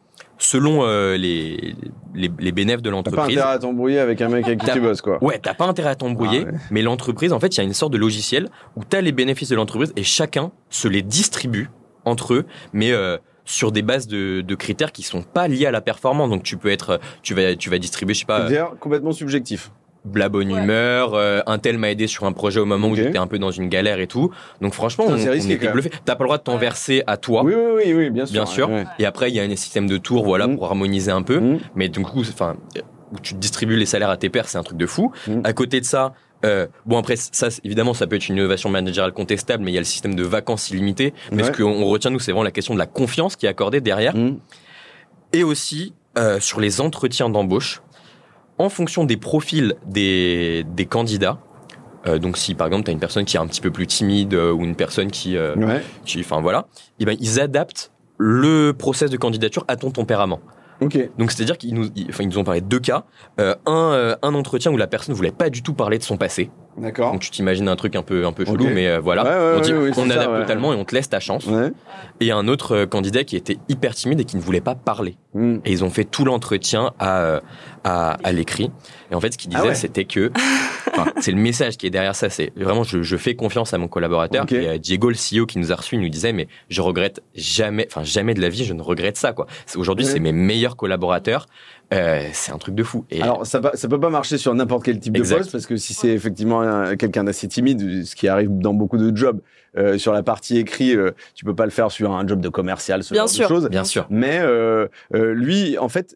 selon euh, les, les, les bénéfices de T'as pas l'entreprise, intérêt à t'embrouiller avec un mec avec qui tu bosses, quoi. Ouais, t'as pas intérêt à t'embrouiller, Ah ouais. mais l'entreprise, en fait, il y a une sorte de logiciel où t'as les bénéfices de l'entreprise et chacun se les distribue entre eux, mais euh, sur des bases de, de critères qui sont pas liés à la performance. Donc tu peux être, tu vas, tu vas distribuer, je sais pas, euh, C'est-à-dire complètement subjectif. La bonne Ouais. humeur, euh, un tel m'a aidé sur un projet au moment où j'étais un peu dans une galère et tout. Donc franchement, Putain, on, risqué, même. bluffé. T'as pas le droit de t'en verser à toi. Oui, oui, oui, oui, bien sûr. Bien sûr. ouais. Et après, il y a un système de tours, voilà, Mm. pour harmoniser un peu. Mhm. Mais du coup, enfin, où tu distribues les salaires à tes pairs, c'est un truc de fou. Mm. À côté de ça, euh, bon après, ça, évidemment, ça peut être une innovation managériale contestable, mais il y a le système de vacances illimitées. Mais Ouais. ce qu'on on retient, nous, c'est vraiment la question de la confiance qui est accordée derrière. Et aussi, euh, sur les entretiens d'embauche, en fonction des profils des, des candidats, euh, donc si par exemple tu as une personne qui est un petit peu plus timide euh, ou une personne qui, euh, Ouais. qui enfin voilà, et ben ils adaptent le process de candidature à ton tempérament. Donc c'est-à-dire qu'ils nous, ils- ils nous ont parlé de deux cas. Un, un entretien où la personne voulait pas du tout parler de son passé. D'accord. Donc tu t'imagines un truc un peu, un peu chelou, mais euh, voilà. Ouais, ouais, on dit, ouais, on ça, adapte totalement et on te laisse ta chance. Et un autre euh, candidat qui était hyper timide et qui ne voulait pas parler. Mhm. Et ils ont fait tout l'entretien à, euh, à, à l'écrit. Et en fait, ce qu'ils Ah disaient, ouais. c'était que, c'est le message qui est derrière ça. C'est vraiment, je, je fais confiance à mon collaborateur. Ok. Et euh, Diego, le CEO qui nous a reçus, il nous disait, mais je regrette jamais, enfin, jamais de la vie, je ne regrette ça, quoi. Aujourd'hui, c'est mes meilleurs collaborateurs. Euh, c'est un truc de fou. Et Alors, ça, ça peut pas marcher sur n'importe quel type Exact. de poste parce que si c'est effectivement un- quelqu'un d'assez timide, ce qui arrive dans beaucoup de jobs, euh, sur la partie écrit, euh, tu peux pas le faire sur un job de commercial, ce Bien genre sûr. de choses. bien sûr. Mais euh, euh, lui, en fait,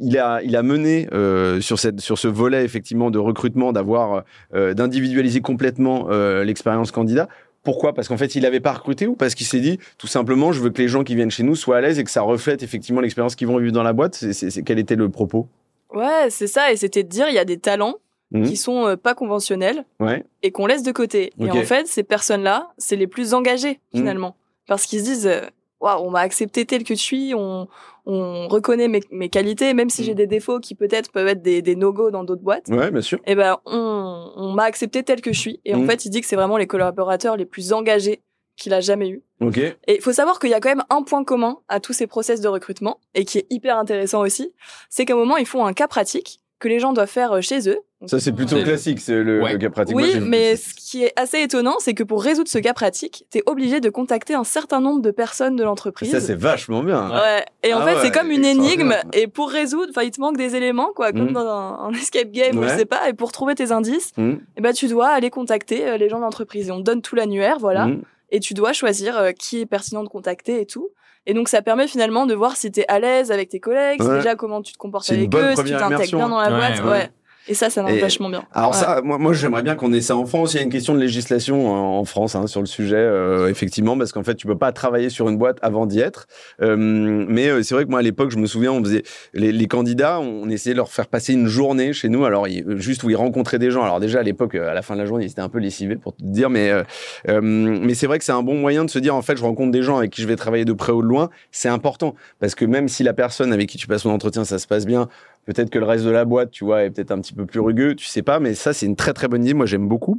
il a, il a mené euh, sur, cette, sur ce volet effectivement de recrutement, d'avoir, euh, d'individualiser complètement euh, l'expérience candidat. Pourquoi? Parce qu'en fait, il n'avait pas recruté ou parce qu'il s'est dit tout simplement, je veux que les gens qui viennent chez nous soient à l'aise et que ça reflète effectivement l'expérience qu'ils vont vivre dans la boîte. C'est, quel était le propos? Ouais, c'est ça. Et c'était de dire, il y a des talents Mhm. qui sont euh, pas conventionnels Ouais. et qu'on laisse de côté. Et en fait, ces personnes-là, c'est les plus engagées Mhm. finalement. parce qu'ils se disent, euh, waouh, on m'a accepté tel que je suis, on, on reconnaît mes, mes qualités, même si Mm. j'ai des défauts qui peut-être peuvent être des, des no-go dans d'autres boîtes. Ouais, bien sûr. Eh ben, on, on m'a accepté tel que je suis. Et en Mm. fait, il dit que c'est vraiment les collaborateurs les plus engagés qu'il a jamais eu. Ok. Et il faut savoir qu'il y a quand même un point commun à tous ces process de recrutement et qui est hyper intéressant aussi, c'est qu'à un moment ils font un cas pratique que les gens doivent faire euh, chez eux. Ça, c'est plutôt classique, c'est le, Ouais. le cas pratique. Oui, mais ce qui est assez étonnant, c'est que pour résoudre ce cas pratique, t'es obligé de contacter un certain nombre de personnes de l'entreprise. Ça, c'est vachement bien. Ouais. Et en Ah fait, ouais, c'est comme une énigme. Et pour résoudre, enfin, il te manque des éléments, quoi, comme Mm. dans un, un escape game, ou je sais pas. Et pour trouver tes indices, Mmh, ben, tu dois aller contacter euh, les gens de l'entreprise. Et on te donne tout l'annuaire, voilà. mmh. Et tu dois choisir euh, qui est pertinent de contacter et tout. Et donc, ça permet finalement de voir si t'es à l'aise avec tes collègues, déjà comment tu te comportes avec eux, si tu t'intègres bien dans la Ouais, boîte. ouais. Et ça, ça marche Et- vachement bien. Alors Ouais. ça, moi, moi j'aimerais bien qu'on ait ça en France. Il y a une question de législation en, en France hein, sur le sujet, euh, effectivement, parce qu'en fait, tu peux pas travailler sur une boîte avant d'y être. Euh, mais euh, c'est vrai que moi, à l'époque, je me souviens, on faisait les, les candidats, on essayait de leur faire passer une journée chez nous. Alors juste où ils rencontraient des gens. Alors déjà à l'époque, euh, à la fin de la journée, ils étaient un peu lessivés pour te dire, mais euh, euh, mais c'est vrai que c'est un bon moyen de se dire, en fait, je rencontre des gens avec qui je vais travailler de près ou de loin. C'est important parce que même si la personne avec qui tu passes ton entretien, ça se passe bien, Peut-être que le reste de la boîte, tu vois, est peut-être un petit peu plus rugueux, tu sais pas, mais ça, c'est une très très bonne idée. Moi, j'aime beaucoup.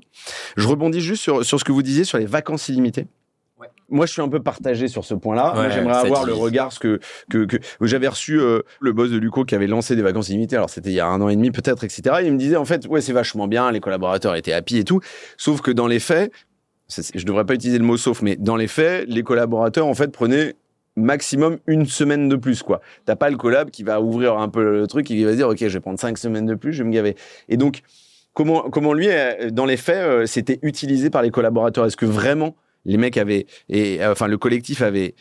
Je rebondis juste sur, sur ce que vous disiez sur les vacances illimitées. Ouais. Moi, je suis un peu partagé sur ce point-là. Ouais, j'aimerais avoir divise. le regard ce que, que, que j'avais reçu euh, le boss de Luco qui avait lancé des vacances illimitées. Alors, c'était il y a un an et demi peut-être, etc. Et il me disait en fait, ouais, c'est vachement bien, les collaborateurs étaient happy et tout. Sauf que dans les faits, je devrais pas utiliser le mot sauf, mais dans les faits, les collaborateurs en fait prenaient maximum une semaine de plus quoi. T'as pas le collab qui va ouvrir un peu le truc et qui va dire ok je vais prendre cinq semaines de plus, je vais me gaver. Et donc comment comment lui euh, dans les faits euh, c'était utilisé par les collaborateurs? Est-ce que vraiment les mecs avaient et euh, enfin le collectif avait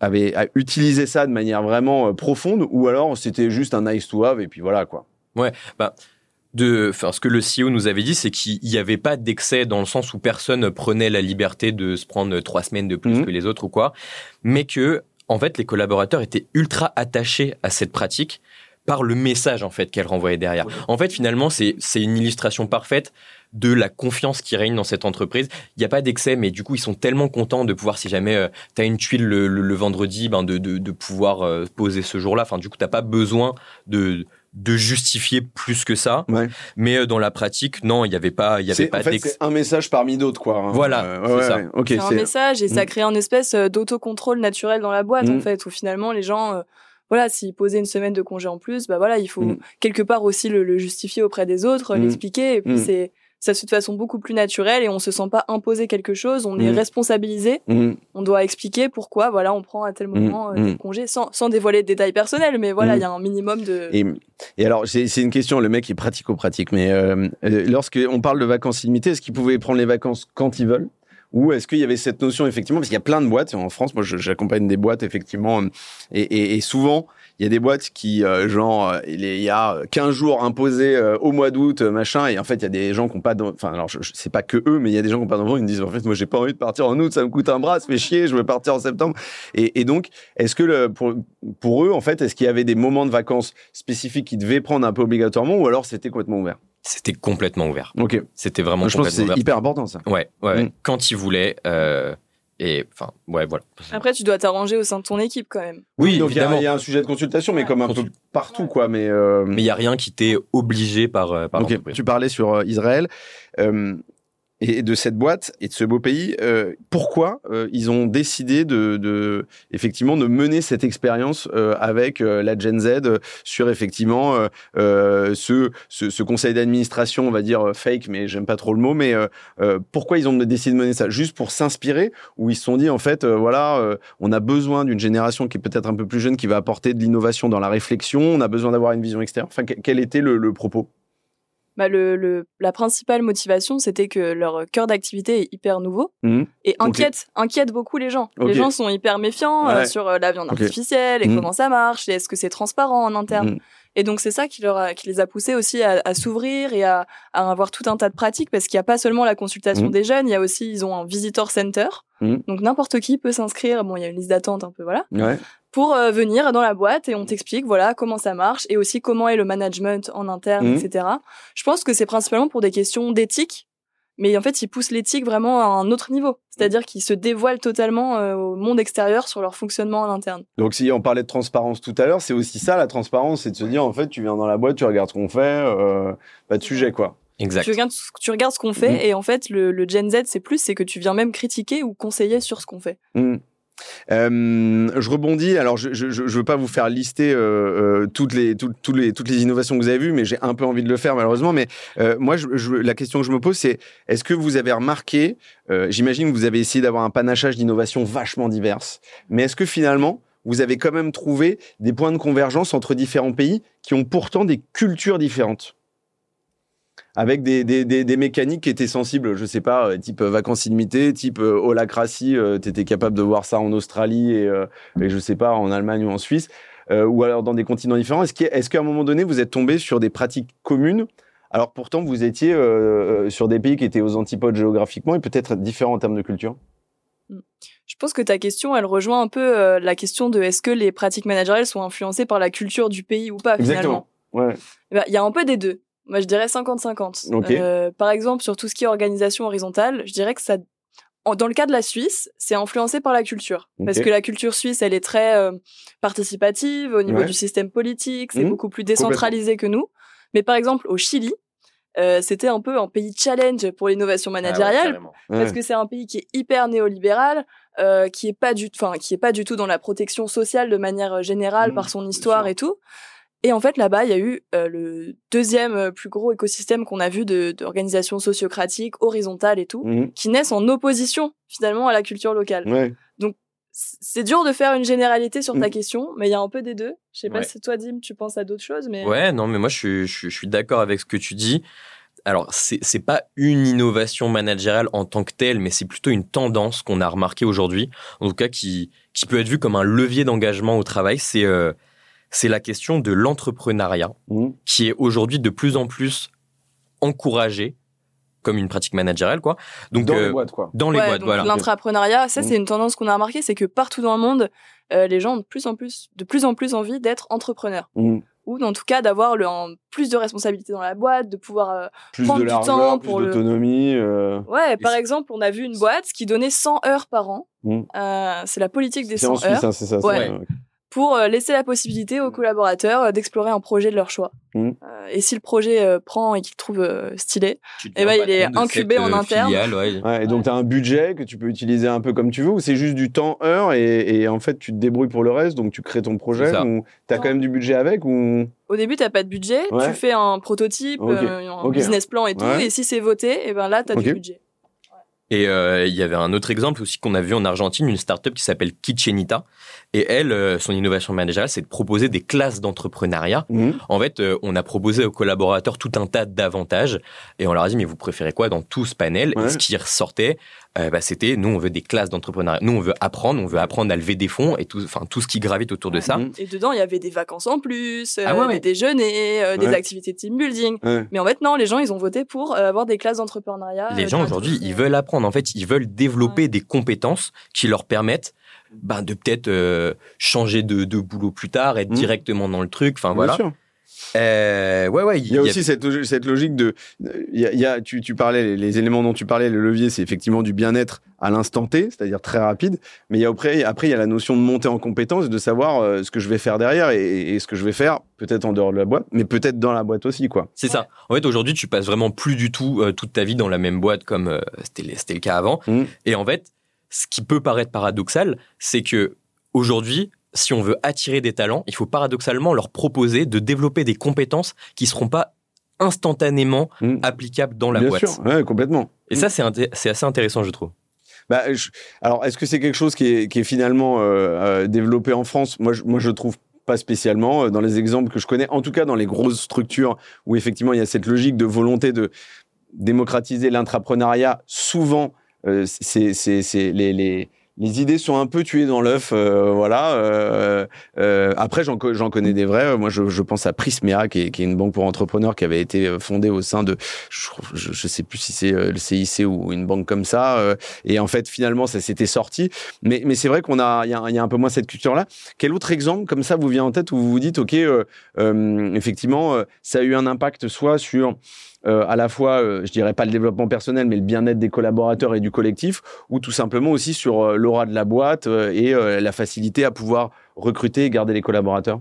avait a utilisé ça de manière vraiment profonde ou alors c'était juste un nice to have et puis voilà quoi? de, enfin, ce que le CEO nous avait dit, c'est qu'il n'y avait pas d'excès dans le sens où personne prenait la liberté de se prendre trois semaines de plus Mhm. que les autres ou quoi, mais que, en fait, les collaborateurs étaient ultra attachés à cette pratique par le message, en fait, qu'elle renvoyait derrière. En fait, finalement, c'est, une illustration parfaite de la confiance qui règne dans cette entreprise. Il n'y a pas d'excès, mais du coup, ils sont tellement contents de pouvoir, si jamais tu as une tuile le, le- vendredi, ben de, de, de pouvoir euh, poser ce jour-là. Enfin, du coup, t'as pas besoin de justifier plus que ça. Ouais. Mais euh, dans la pratique, non, il n'y avait pas, il y avait C'est- pas en fait, d'ex- c'est un message parmi d'autres quoi. hein. Voilà, Euh, c'est ouais, ça. c'est un message et ça Mm. crée un espèce euh, d'autocontrôle naturel dans la boîte Mm. en fait où finalement les gens euh, voilà s'ils posaient une semaine de congé en plus bah voilà il faut Mm. quelque part aussi le, le justifier auprès des autres Mm. l'expliquer et puis Mm. c'est ça se fait de façon beaucoup plus naturelle et on se sent pas imposer quelque chose on est Mm. responsabilisé Mm. on doit expliquer pourquoi voilà on prend à tel moment euh, Mm. des congés sans, sans dévoiler de détails personnels mais voilà Mm. il y a un minimum de Et, et alors, c'est une question, le mec est pratico-pratique, mais euh, euh, lorsqu'on parle de vacances illimitées, est-ce qu'ils pouvaient prendre les vacances quand ils veulent ou est-ce qu'il y avait cette notion, effectivement, parce qu'il y a plein de boîtes, en France, moi j'accompagne des boîtes, effectivement, euh, et, et- et souvent, il y a des boîtes qui, euh, genre, euh, il y a 15 jours imposés euh, au mois d'août, euh, machin, et en fait, il y a des gens qui n'ont pas, enfin, alors, je, je- c'est pas que eux, mais il y a des gens qui n'ont pas d'enfants, ils me disent, en fait, moi, j'ai pas envie de partir en août, ça me coûte un bras, ça fait chier, je veux partir en septembre. Et, et donc, est-ce que le, pour, pour eux, en fait, est-ce qu'il y avait des moments de vacances spécifiques qu'ils devaient prendre un peu obligatoirement, ou alors c'était complètement ouvert? C'était complètement ouvert. Ok. C'était vraiment je pense que c'est ouvert. hyper important, ça. Ouais, ouais, ouais. Mm. quand ils voulaient. euh, et enfin, ouais, voilà. après tu dois t'arranger au sein de ton équipe quand même Oui, donc il y, a- évidemment. il y a un sujet de consultation, mais Ouais. comme un peu partout, quoi. Mais, euh, Mais il y a rien qui t'est obligé par, euh, par Ok, l'entreprise. Tu parlais sur euh, Israël euh, et de cette boîte et de ce beau pays. euh, pourquoi euh, ils ont décidé de, effectivement de mener cette expérience euh, avec la Gen Z sur effectivement ce, ce, conseil d'administration, on va dire fake, mais j'aime pas trop le mot. Mais pourquoi ils ont décidé de mener ça? Juste pour s'inspirer ou ils se sont dit en fait voilà on a besoin d'une génération qui est peut-être un peu plus jeune qui va apporter de l'innovation dans la réflexion. On a besoin d'avoir une vision extérieure. Enfin que- quel était le propos? Bah, le, le, la principale motivation, c'était que leur cœur d'activité est hyper nouveau Mhm. et inquiète, inquiète beaucoup les gens. Les gens sont hyper méfiants euh, sur euh, la viande artificielle et Mhm. comment ça marche et est-ce que c'est transparent en interne. Mhm. Et donc c'est ça qui, leur a- qui les a poussés aussi à, à s'ouvrir et à, à avoir tout un tas de pratiques parce qu'il n'y a pas seulement la consultation des jeunes, il y a aussi, ils ont un visitor center. Donc n'importe qui peut s'inscrire. Bon, il y a une liste d'attente un peu, voilà Ouais. Pour euh, venir dans la boîte et on t'explique voilà comment ça marche et aussi comment est le management en interne, Mhm. etc. Je pense que c'est principalement pour des questions d'éthique mais en fait, ils poussent l'éthique vraiment à un autre niveau. C'est-à-dire qu'ils se dévoilent totalement euh, au monde extérieur sur leur fonctionnement en interne. Donc, si on parlait de transparence tout à l'heure, c'est aussi ça, la transparence, c'est de se dire, en fait, tu viens dans la boîte, tu regardes ce qu'on fait, euh, pas de sujet, quoi. Exact. Tu regardes, tu regardes ce qu'on fait, et en fait, le, le Gen Z, c'est plus, c'est que tu viens même critiquer ou conseiller sur ce qu'on fait. Mm. Euh, je rebondis. Alors, je, je veux pas vous faire lister euh, euh, toutes les innovations que vous avez vues, mais j'ai un peu envie de le faire malheureusement. Mais moi, la question que je me pose, c'est est-ce que vous avez remarqué J'imagine que vous avez essayé d'avoir un panachage d'innovations vachement diverses, mais est-ce que finalement vous avez quand même trouvé des points de convergence entre différents pays qui ont pourtant des cultures différentes? Avec des, des, des, des mécaniques qui étaient sensibles, je sais pas, euh, type euh, vacances illimitées, type euh, holacratie, tu étais capable de voir ça en Australie et, et je sais pas, en Allemagne ou en Suisse, ou alors dans des continents différents. Est-ce qu'il y a- est-ce qu'à un moment donné, vous êtes tombé sur des pratiques communes? Alors pourtant, vous étiez euh, sur des pays qui étaient aux antipodes géographiquement et peut-être différents en termes de culture. Je pense que ta question, elle rejoint un peu euh, la question de est-ce que les pratiques managériales sont influencées par la culture du pays ou pas, finalement. Ouais. Eh ben, Il y a un peu des deux. Moi, je dirais 50-50. Ok. Euh, par exemple, sur tout ce qui est organisation horizontale, je dirais que ça, en- dans le cas de la Suisse, c'est influencé par la culture. Parce que la culture suisse, elle est très euh, participative au niveau Ouais. du système politique, c'est Mhm. beaucoup plus décentralisé que nous. Mais par exemple, au Chili, euh, c'était un peu un pays challenge pour l'innovation Ah managériale parce Ouais. que c'est un pays qui est hyper néolibéral, euh, qui est pas du, enfin, qui est pas du tout dans la protection sociale de manière générale Mmh, par son histoire et tout. Et en fait, là-bas, il y a eu euh, le deuxième euh, plus gros écosystème qu'on a vu de d'organisations sociocratiques, horizontales et tout, Mhm. qui naissent en opposition finalement à la culture locale. Ouais. C- C'est dur de faire une généralité sur ta Mm. question, mais il y a un peu des deux. Je sais pas si toi, Dim, tu penses à d'autres choses, mais Ouais, non, mais moi, je suis, je suis, je suis d'accord avec ce que tu dis. Alors, c'est c'est pas une innovation managériale en tant que telle, mais c'est plutôt une tendance qu'on a remarquée aujourd'hui, en tout cas qui, qui peut être vue comme un levier d'engagement au travail. C'est euh, c'est la question de l'entrepreneuriat, Mhm. qui est aujourd'hui de plus en plus encouragé comme une pratique managériale, quoi. Donc, Dans euh, les boîtes, quoi. dans les Ouais, boîtes, voilà. L'intrapreneuriat, ça Mm. c'est une tendance qu'on a remarqué, c'est que partout dans le monde, euh, les gens ont de plus en plus, de plus en plus envie d'être entrepreneurs. Mhm. Ou en tout cas d'avoir plus de responsabilités dans la boîte, de pouvoir. euh, Plus prendre de du temps plus pour le- euh, Ouais, par exemple, on a vu une boîte qui donnait 100 heures par an. Euh, c'est la politique des C'est en 100 heures hein, c'est ça. Ouais. ça. Pour euh, laisser la possibilité aux collaborateurs euh, d'explorer un projet de leur choix. Mm. Euh, et si le projet euh, prend et qu'il trouve euh, stylé, Tu Eh ben, il est incubé en interne. filiale, ouais. Ouais, et donc, tu as un budget que tu peux utiliser un peu comme tu veux, ou c'est juste du temps, heure, et, et en fait, tu te débrouilles pour le reste, donc tu crées ton projet, ou tu as Non. quand même du budget avec, ou? au début, t'as pas de budget, Ouais. tu fais un prototype, euh, un business plan et tout, Ouais. et si c'est voté, et ben là, t'as Ok. du budget. Et euh, il y avait un autre exemple aussi qu'on a vu en Argentine, une startup qui s'appelle Kitchenita. Et elle, euh, son innovation managériale, c'est de proposer des classes d'entrepreneuriat. Mhm. En fait, euh, on a proposé aux collaborateurs tout un tas d'avantages. Et on leur a dit, mais vous préférez quoi dans tout ce panel? Ouais. Et ce qui ressortait, euh, bah, c'était, nous, on veut des classes d'entrepreneuriat. Nous, on veut apprendre, on veut apprendre à lever des fonds et tout, enfin, tout ce qui gravite autour de ça. Mhm. Et dedans, il y avait des vacances en plus, euh, Ah ouais, ouais. des déjeuners, euh, des activités de team building. Ouais. Mais en fait, non, les gens, ils ont voté pour euh, avoir des classes d'entrepreneuriat. Les euh, gens aujourd'hui, ils veulent apprendre. En fait, ils veulent développer des compétences qui leur permettent ben, de peut-être euh, changer de, de boulot plus tard, être Mhm. directement dans le truc. Enfin Bien voilà. sûr. Euh, ouais, ouais. Il y a aussi cette, cette logique de. Il y a, y a- tu, tu parlais, les, éléments dont tu parlais, le levier, c'est effectivement du bien-être à l'instant T, c'est-à-dire très rapide. Mais il y a après, après, il y a la notion de monter en compétence, de savoir euh, ce que je vais faire derrière et, et ce que je vais faire, peut-être en dehors de la boîte, mais peut-être dans la boîte aussi, quoi. C'est ça. En fait, aujourd'hui, tu passes vraiment plus du tout euh, toute ta vie dans la même boîte comme euh, c'était c'était le cas avant. Mhm. Et en fait, ce qui peut paraître paradoxal, c'est que aujourd'hui, si on veut attirer des talents, il faut paradoxalement leur proposer de développer des compétences qui seront pas instantanément Mhm. applicables dans la Bien boîte. sûr, ouais, complètement. Et ça, c'est inté- assez intéressant, je trouve. Bah, je- alors, est-ce que c'est quelque chose qui est, qui est finalement euh, euh, développé en France? Moi, je, moi, je trouve pas spécialement euh, dans les exemples que je connais. En tout cas, dans les grosses structures où effectivement il y a cette logique de volonté de démocratiser l'intrapreneuriat. Souvent, c'est c'est les, les les idées sont un peu tuées dans l'œuf, euh, voilà. euh, euh, après, j'en co- j'en connais des vrais. Moi, je, je pense à Prismea, qui est, qui est une banque pour entrepreneurs qui avait été euh, fondée au sein de, je, je sais plus si c'est euh, le CIC ou une banque comme ça. euh, et en fait, finalement, ça s'était sorti. Mais, mais c'est vrai qu'on a, il y y a un peu moins cette culture-là. Quel autre exemple comme ça vous vient en tête où vous vous dites, ok, euh, euh, effectivement, euh, ça a eu un impact soit sur euh, à la fois, euh, je dirais pas le développement personnel, mais le bien-être des collaborateurs et du collectif, ou tout simplement aussi sur euh, l'aura de la boîte euh, et la facilité à pouvoir recruter et garder les collaborateurs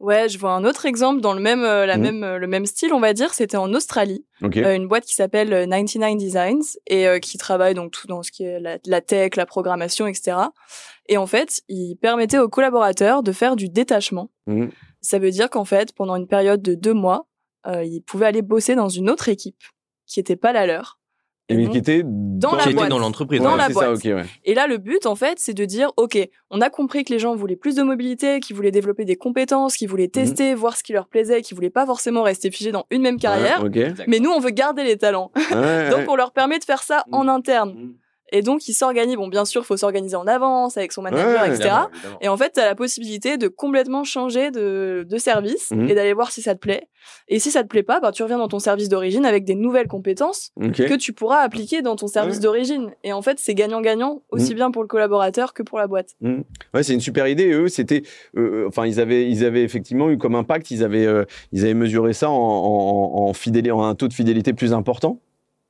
Ouais, je vois un autre exemple dans le même, la Mhm. même, le même style, on va dire. C'était en Australie, une boîte qui s'appelle euh, 99 Designs et qui travaille donc tout dans ce qui est la, la tech, la programmation, etc. Et en fait, ils permettaient aux collaborateurs de faire du détachement. Mhm. Ça veut dire qu'en fait, pendant une période de deux mois, ils pouvaient aller bosser dans une autre équipe qui n'était pas la leur. Et mais qui était dans Qui était dans l'entreprise. Dans ouais. la ça, boîte. ouais. Et là, le but, en fait, c'est de dire, OK, on a compris que les gens voulaient plus de mobilité, qu'ils voulaient développer des compétences, qu'ils voulaient tester, voir ce qui leur plaisait, qu'ils voulaient pas forcément rester figés dans une même carrière. Ouais, ok. Mais nous, on veut garder les talents. Ouais, ouais. Donc, on leur permet de faire ça en interne. Mhm. Et donc, ils s'organisent. Bon, bien sûr, il faut s'organiser en avance avec son manager, Ouais, etc. Évidemment, évidemment. Et en fait, tu as la possibilité de complètement changer de, de service Mhm. et d'aller voir si ça te plaît. Et si ça te plaît pas, bah, tu reviens dans ton service d'origine avec des nouvelles compétences que tu pourras appliquer dans ton service Ouais. d'origine. Et en fait, c'est gagnant-gagnant, aussi Mhm. bien pour le collaborateur que pour la boîte. Ouais, c'est une super idée. Et eux, c'était, euh, enfin, ils avaient, ils avaient effectivement eu comme impact, ils avaient, euh, ils avaient mesuré ça en, en, en fidélité, en un taux de fidélité plus important.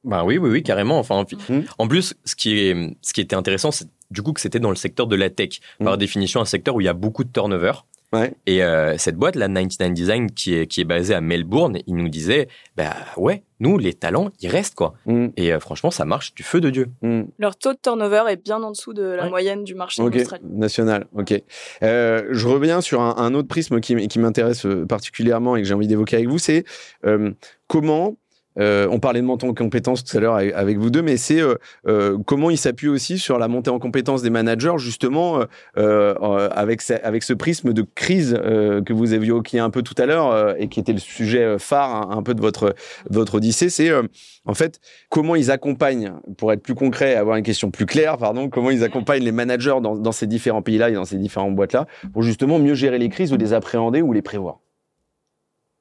Bah oui, oui, oui, carrément. Enfin, en fi- Mhm. en plus, ce qui est, ce qui était intéressant, c'est du coup que c'était dans le secteur de la tech. Par Mhm. définition, un secteur où il y a beaucoup de turnover. Ouais. Et euh, cette boîte, la 99 Design, qui est, qui est basée à Melbourne, il nous disait, bah ouais, nous, les talents, ils restent, quoi. Mm, Et euh, franchement, ça marche du feu de Dieu. mm. Leur taux de turnover est bien en dessous de la Ouais. moyenne du marché Ok, en Australie. national, ok. Euh, je reviens sur un, un autre prisme qui, qui m'intéresse particulièrement et que j'ai envie d'évoquer avec vous, c'est euh, comment, euh, on parlait de montée en compétences tout à l'heure avec, vous deux, mais c'est euh, euh, comment il s'appuie aussi sur la montée en compétences des managers, justement, euh, euh, avec, ce, avec ce prisme de crise que vous évoquiez un peu tout à l'heure et qui était le sujet phare un, un peu de votre, de votre odyssée, c'est en fait comment ils accompagnent, pour être plus concret, avoir une question plus claire, pardon, comment ils accompagnent les managers dans, dans ces différents pays-là et dans ces différentes boîtes-là pour justement mieux gérer les crises ou les appréhender ou les prévoir.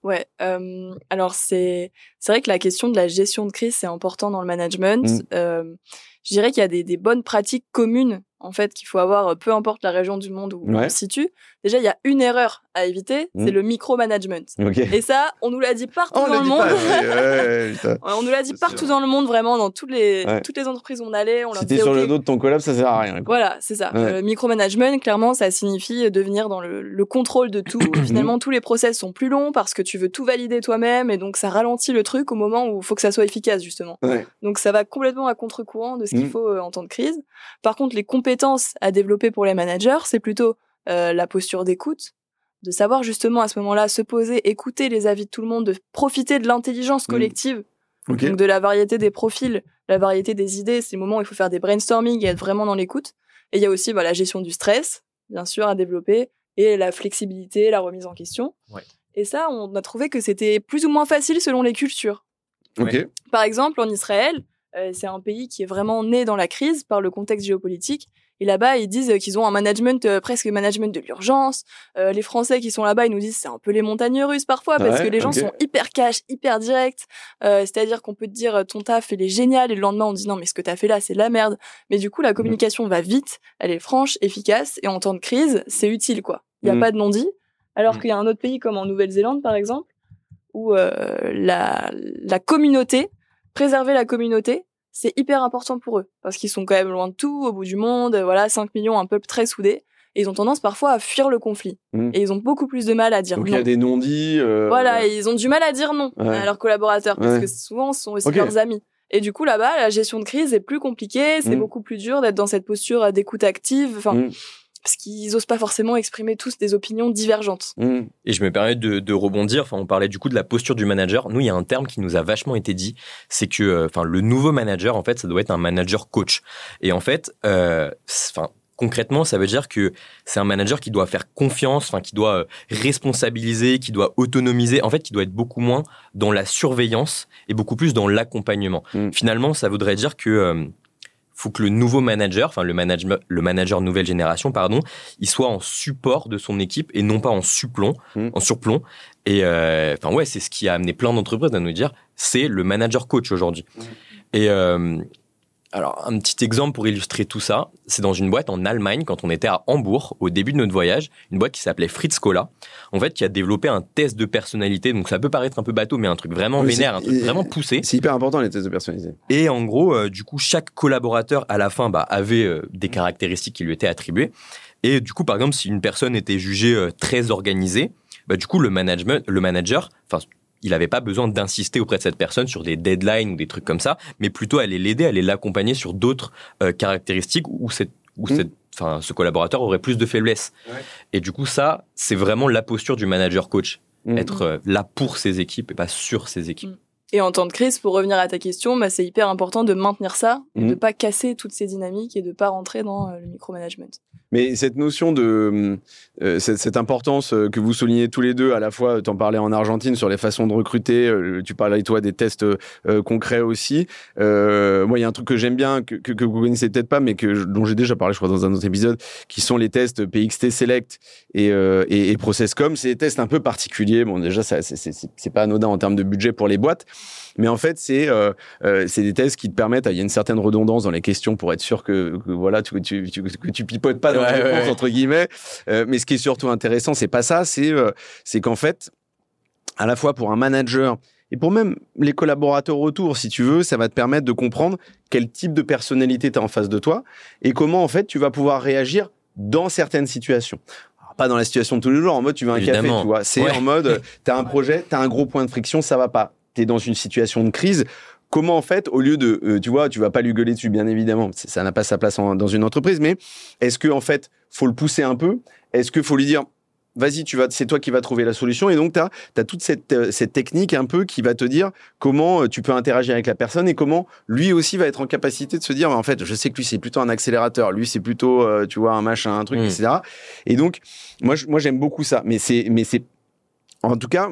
Ouais. euh, alors c'est c'est vrai que la question de la gestion de crise c'est important dans le management. Euh, je dirais qu'il y a des, des bonnes pratiques communes en fait qu'il faut avoir, peu importe la région du monde où Ouais. on se situe. Déjà, il y a une erreur à éviter, Mm. c'est le micromanagement. Ok. Et ça, on nous l'a dit partout on dans le monde. pas, ouais, On nous l'a dit partout sûr. dans le monde, vraiment, dans toutes les, Ouais. toutes les entreprises où on allait. On Si t'es sur le dos de ton collab, ça sert à rien. quoi. Voilà, c'est ça. Ouais. Le micromanagement, clairement, ça signifie devenir dans le, le contrôle de tout. Finalement, tous les process sont plus longs parce que tu veux tout valider toi-même et donc ça ralentit le truc au moment où il faut que ça soit efficace, justement. Donc ça va complètement à contre-courant de ce qu'il Mm. faut euh, en temps de crise. Par contre, les compétences à développer pour les managers, c'est plutôt euh, la posture d'écoute, de savoir justement à ce moment-là se poser, écouter les avis de tout le monde, de profiter de l'intelligence Mm. collective donc de la variété des profils, la variété des idées, c'est le moment où il faut faire des brainstorming et être vraiment dans l'écoute. Et il y a aussi bah, la gestion du stress, bien sûr, à développer, et la flexibilité, la remise en question. Ouais. Et ça, on a trouvé que c'était plus ou moins facile selon les cultures. Par exemple, en Israël, euh, c'est un pays qui est vraiment né dans la crise par le contexte géopolitique. Et là-bas, ils disent qu'ils ont un management, euh, presque management de l'urgence. Euh, les Français qui sont là-bas, ils nous disent c'est un peu les montagnes russes parfois, parce Ouais, que les gens sont hyper cash, hyper directs. Euh, C'est-à-dire qu'on peut te dire ton taf, il est génial, et le lendemain, on dit non, mais ce que t'as fait là, c'est de la merde. Mais du coup, la communication va vite, elle est franche, efficace, et en temps de crise, c'est utile, quoi. Il n'y a Mhm. pas de non-dit. Alors Mhm. qu'il y a un autre pays comme en Nouvelle-Zélande, par exemple, où euh, la, la communauté, préserver la communauté, c'est hyper important pour eux. Parce qu'ils sont quand même loin de tout, au bout du monde, euh, voilà, 5 millions, un peuple très soudé. Et ils ont tendance parfois à fuir le conflit. Mhm. Et ils ont beaucoup plus de mal à dire Donc il y non. a des non-dits. euh, Voilà, et ils ont du mal à dire non Ouais. à leurs collaborateurs, parce Ouais. que souvent, ce sont aussi leurs amis. Et du coup, là-bas, la gestion de crise est plus compliquée, c'est Mhm. beaucoup plus dur d'être dans cette posture euh, d'écoute active, enfin, Mhm. Parce qu'ils osent pas forcément exprimer tous des opinions divergentes. Mm. Et je me permets de, de rebondir. Enfin, on parlait du coup de la posture du manager. Nous, il y a un terme qui nous a vachement été dit, c'est que, euh, enfin, le nouveau manager, en fait, ça doit être un manager coach. Et en fait, euh, enfin. Concrètement, ça veut dire que c'est un manager qui doit faire confiance, enfin qui doit euh, responsabiliser, qui doit autonomiser, en fait, qui doit être beaucoup moins dans la surveillance et beaucoup plus dans l'accompagnement. Mm. Finalement, ça voudrait dire que euh, faut que le nouveau manager, enfin le manager, le manager nouvelle génération, pardon, il soit en support de son équipe et non pas en supplomb, Mm. en surplomb. Et euh, enfin ouais, c'est ce qui a amené plein d'entreprises à nous dire, c'est le manager coach aujourd'hui. Mm. Et euh, alors, un petit exemple pour illustrer tout ça, c'est dans une boîte en Allemagne, quand on était à Hambourg, au début de notre voyage, une boîte qui s'appelait Fritz Cola, en fait, qui a développé un test de personnalité. Donc, ça peut paraître un peu bateau, mais un truc vraiment vénère, un truc vraiment poussé. C'est hyper important, les tests de personnalité. Et en gros, euh, du coup, chaque collaborateur, à la fin, bah, avait euh, des caractéristiques qui lui étaient attribuées. Et du coup, par exemple, si une personne était jugée euh, très organisée, bah, du coup, le management, le manager, enfin, il n'avait pas besoin d'insister auprès de cette personne sur des deadlines ou des trucs comme ça, mais plutôt aller l'aider, aller l'accompagner sur d'autres euh, caractéristiques où, cette, où Mm. cette, enfin, ce collaborateur aurait plus de faiblesses. Ouais. Et du coup, ça, c'est vraiment la posture du manager coach, Mm. être euh, là pour ses équipes et pas sur ses équipes. Et en temps de crise, pour revenir à ta question, bah, c'est hyper important de maintenir ça, de pas casser toutes ces dynamiques et de pas rentrer dans euh, le micromanagement. Mais cette notion de euh, cette, cette importance euh, que vous soulignez tous les deux, à la fois, tu en parlais en Argentine sur les façons de recruter, euh, tu parlais toi des tests euh, concrets aussi. Euh, moi, il y a un truc que j'aime bien, que, que, que vous connaissez peut-être pas, mais que dont j'ai déjà parlé, je crois, dans un autre épisode, qui sont les tests PXT Select et, euh, et, et ProcessCom. C'est des tests un peu particuliers. Bon, déjà, c'est pas anodin en termes de budget pour les boîtes. Mais en fait, c'est euh, euh, c'est des tests qui te permettent, il y a une certaine redondance dans les questions pour être sûr que, que voilà, tu, tu, tu, que tu pipotes pas dans Ouais, les réponses, ouais. entre guillemets. Euh, mais ce qui est surtout intéressant, c'est pas ça, c'est euh, c'est qu'en fait, à la fois pour un manager et pour même les collaborateurs autour, si tu veux, ça va te permettre de comprendre quel type de personnalité tu as en face de toi et comment en fait tu vas pouvoir réagir dans certaines situations. Pas dans la situation de tous les jours, en mode tu veux un café, tu vois. C'est Ouais. en mode, tu as un projet, tu as un gros point de friction, ça va pas. Tu es dans une situation de crise. Comment en fait, au lieu de, euh, tu vois, tu vas pas lui gueuler dessus, bien évidemment, ça n'a pas sa place en- dans une entreprise, mais est-ce que en fait, faut le pousser un peu? Est-ce que faut lui dire, vas-y, tu vas, c'est toi qui vas trouver la solution? Et donc, tu as, toute cette, euh, cette technique un peu qui va te dire comment euh, tu peux interagir avec la personne et comment lui aussi va être en capacité de se dire, en fait, je sais que lui, c'est plutôt un accélérateur, lui, c'est plutôt, euh, tu vois, un machin, un truc, Mm. etc. Et donc, moi, j'aime beaucoup ça. Mais c'est, mais c'est, en tout cas,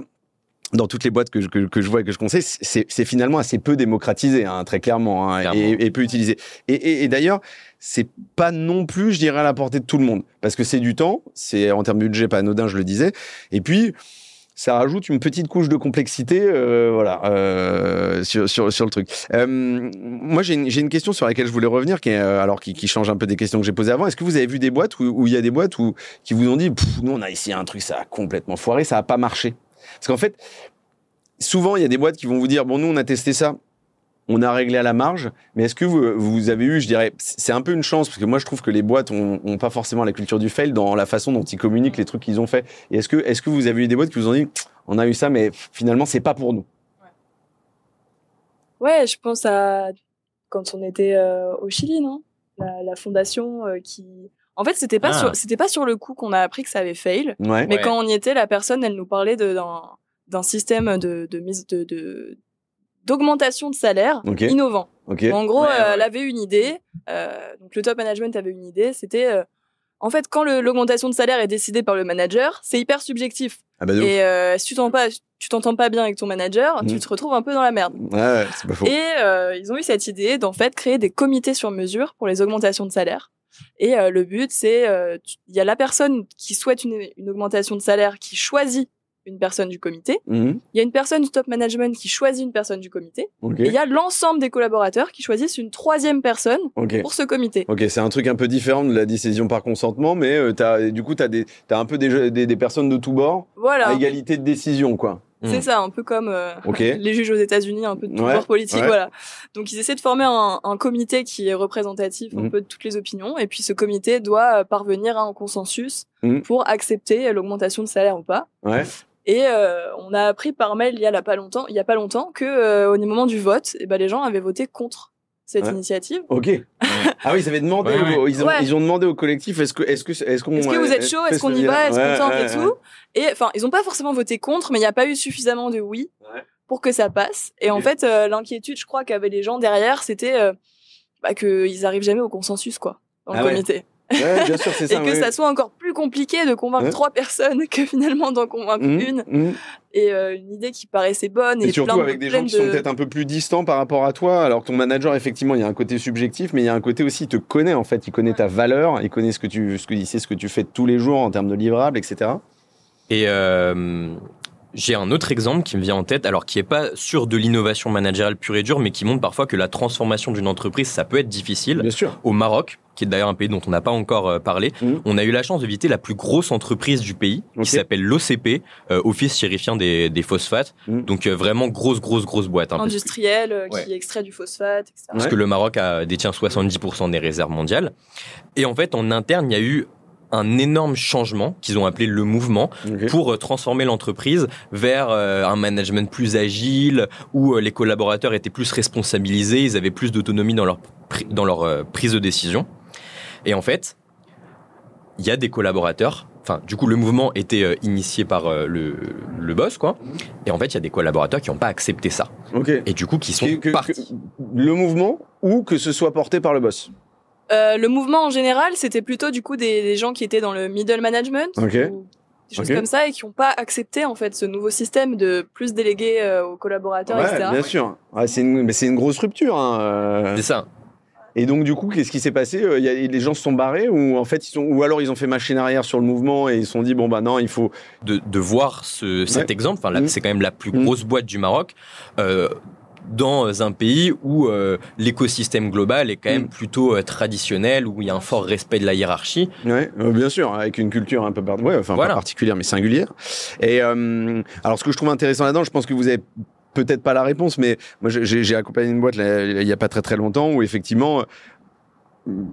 dans toutes les boîtes que je, que, que je vois et que je conseille, c'est finalement assez peu démocratisé, hein, très clairement, hein, Clairement. et, et peu utilisé. Et, et, et d'ailleurs, c'est pas non plus, je dirais, à la portée de tout le monde, parce que c'est du temps, c'est en termes de budget pas anodin, je le disais, et puis ça rajoute une petite couche de complexité, euh, voilà, euh, sur, sur, sur le truc. Euh, moi, j'ai une, une question sur laquelle je voulais revenir, qui est, euh, alors qui, qui change un peu des questions que j'ai posées avant. Est-ce que vous avez vu des boîtes où il y a des boîtes où qui vous ont dit, nous on a essayé un truc, ça a complètement foiré, ça a pas marché? Parce qu'en fait, souvent il y a des boîtes qui vont vous dire, bon nous on a testé ça, on a réglé à la marge, mais est-ce que vous, vous avez eu, je dirais, c'est un peu une chance, parce que moi je trouve que les boîtes ont, ont pas forcément la culture du fail dans la façon dont ils communiquent les trucs qu'ils ont fait. Et est-ce que, est-ce que vous avez eu des boîtes qui vous ont dit, on a eu ça, mais finalement c'est pas pour nous? Ouais, je pense à quand on était euh, au Chili, non? La, la fondation euh, qui. En fait, c'était pas Ah. sur c'était pas sur le coup qu'on a appris que ça avait fail, Ouais. mais Ouais. quand on y était, la personne, elle nous parlait de- d'un d'un système de de mise de de- d'augmentation de salaire innovant. En gros, Ouais, euh, elle avait une idée. euh, donc le top management avait une idée. C'était euh, en fait quand le- l'augmentation de salaire est décidée par le manager, c'est hyper subjectif. Ah bah. Et euh, si tu t'entends pas, tu t'entends pas bien avec ton manager, Mhm. tu te retrouves un peu dans la merde. Ouais, ouais, c'est pas faux. Et euh, ils ont eu cette idée d'en fait créer des comités sur mesure pour les augmentations de salaire. Et euh, le but, c'est euh, il y a la personne qui souhaite une, une augmentation de salaire qui choisit une personne du comité. Mhm. Il y a une personne du top management qui choisit une personne du comité. Et il y a l'ensemble des collaborateurs qui choisissent une troisième personne pour ce comité. Ok, c'est un truc un peu différent de la décision par consentement, mais euh, t'as, du coup, tu as, t'as un peu des, des, des personnes de tous bords Voilà, à égalité de décision, quoi. C'est ça, un peu comme euh, les juges aux États-Unis, un peu de Ouais, pouvoir politique, ouais. voilà. Donc ils essaient de former un, un comité qui est représentatif un Mhm. peu de toutes les opinions, et puis ce comité doit euh, parvenir à un consensus Mhm. pour accepter l'augmentation de salaire ou pas. Ouais. Et euh, on a appris par mail il y a là pas longtemps, il y a pas longtemps que euh, au moment du vote, eh ben les gens avaient voté contre cette Ouais. initiative. Ok. ah oui, ils avaient demandé, Ouais, au- Ils, ont, Ouais. ils ont demandé au collectif, est-ce que, est-ce que, est-ce qu'on, Est-ce que vous êtes chaud Est-ce qu'on y va Est-ce qu'on tente et tout Et enfin, ils ont pas forcément voté contre, mais il n'y a pas eu suffisamment de oui Ouais. pour que ça passe. Et en fait, euh, l'inquiétude, je crois qu'avaient les gens derrière, c'était euh, bah, qu'ils arrivent jamais au consensus, quoi, dans le Ah ouais. comité. Ouais, bien sûr, c'est Et que oui. ça soit encore plus compliqué de convaincre Ouais. trois personnes que finalement d'en convaincre Mhm, une. mhm. Et euh, une idée qui paraissait bonne. Et, Et surtout plein de- avec des gens qui sont peut-être un peu plus distants par rapport à toi, alors que ton manager, effectivement, il y a un côté subjectif, mais il y a un côté aussi, il te connaît en fait, il connaît ta valeur, il connaît ce que tu, ce que, il sait ce que tu fais tous les jours en termes de livrables, etc. Et euh, j'ai un autre exemple qui me vient en tête, alors qui est pas sur de l'innovation managériale pure et dure, mais qui montre parfois que la transformation d'une entreprise, ça peut être difficile. Bien sûr. Au Maroc, qui est d'ailleurs un pays dont on n'a pas encore euh, parlé, Mhm. on a eu la chance de visiter la plus grosse entreprise du pays, qui s'appelle l'OCP, euh, Office Chérifien des, des Phosphates. Mhm. Donc euh, vraiment grosse, grosse, grosse boîte. hein, parce que- Industriel, euh, Ouais. qui extrait du phosphate, etc. parce Ouais. que le Maroc a, détient 70% des réserves mondiales. Et en fait, en interne, il y a eu un énorme changement qu'ils ont appelé le mouvement pour euh, transformer l'entreprise vers euh, un management plus agile où euh, les collaborateurs étaient plus responsabilisés, ils avaient plus d'autonomie dans leur dans leur prise de décision. Et en fait, il y a des collaborateurs. Enfin, du coup, le mouvement était initié par le, le boss, quoi. Et en fait, il y a des collaborateurs qui n'ont pas accepté ça. Et du coup, qui sont Que- que- partis. que- le mouvement ou que ce soit porté par le boss? Euh, le mouvement en général, c'était plutôt du coup des, des gens qui étaient dans le middle management, ou des choses comme ça, et qui n'ont pas accepté en fait ce nouveau système de plus déléguer euh, aux collaborateurs, Ouais, etc. bien sûr. Ouais, c'est une, mais c'est une grosse rupture. hein, euh. C'est ça. Et donc du coup, qu'est-ce qui s'est passé il y a, Les gens se sont barrés ou en fait ils sont ou alors ils ont fait machine arrière sur le mouvement et ils se sont dit bon bah non il faut. de, de voir ce, cet Ouais. exemple. Enfin, là, Mm. c'est quand même la plus Mm. grosse boîte du Maroc. Euh, dans un pays où euh, l'écosystème global est quand même Mm. plutôt euh, traditionnel, où il y a un fort respect de la hiérarchie. Ouais, euh, bien sûr, avec une culture un peu par... ouais, enfin Voilà. pas particulière mais singulière. Et euh, alors ce que je trouve intéressant là-dedans, je pense que vous avez peut-être pas la réponse, mais moi j'ai- accompagné une boîte là, il y a pas très très longtemps où effectivement euh,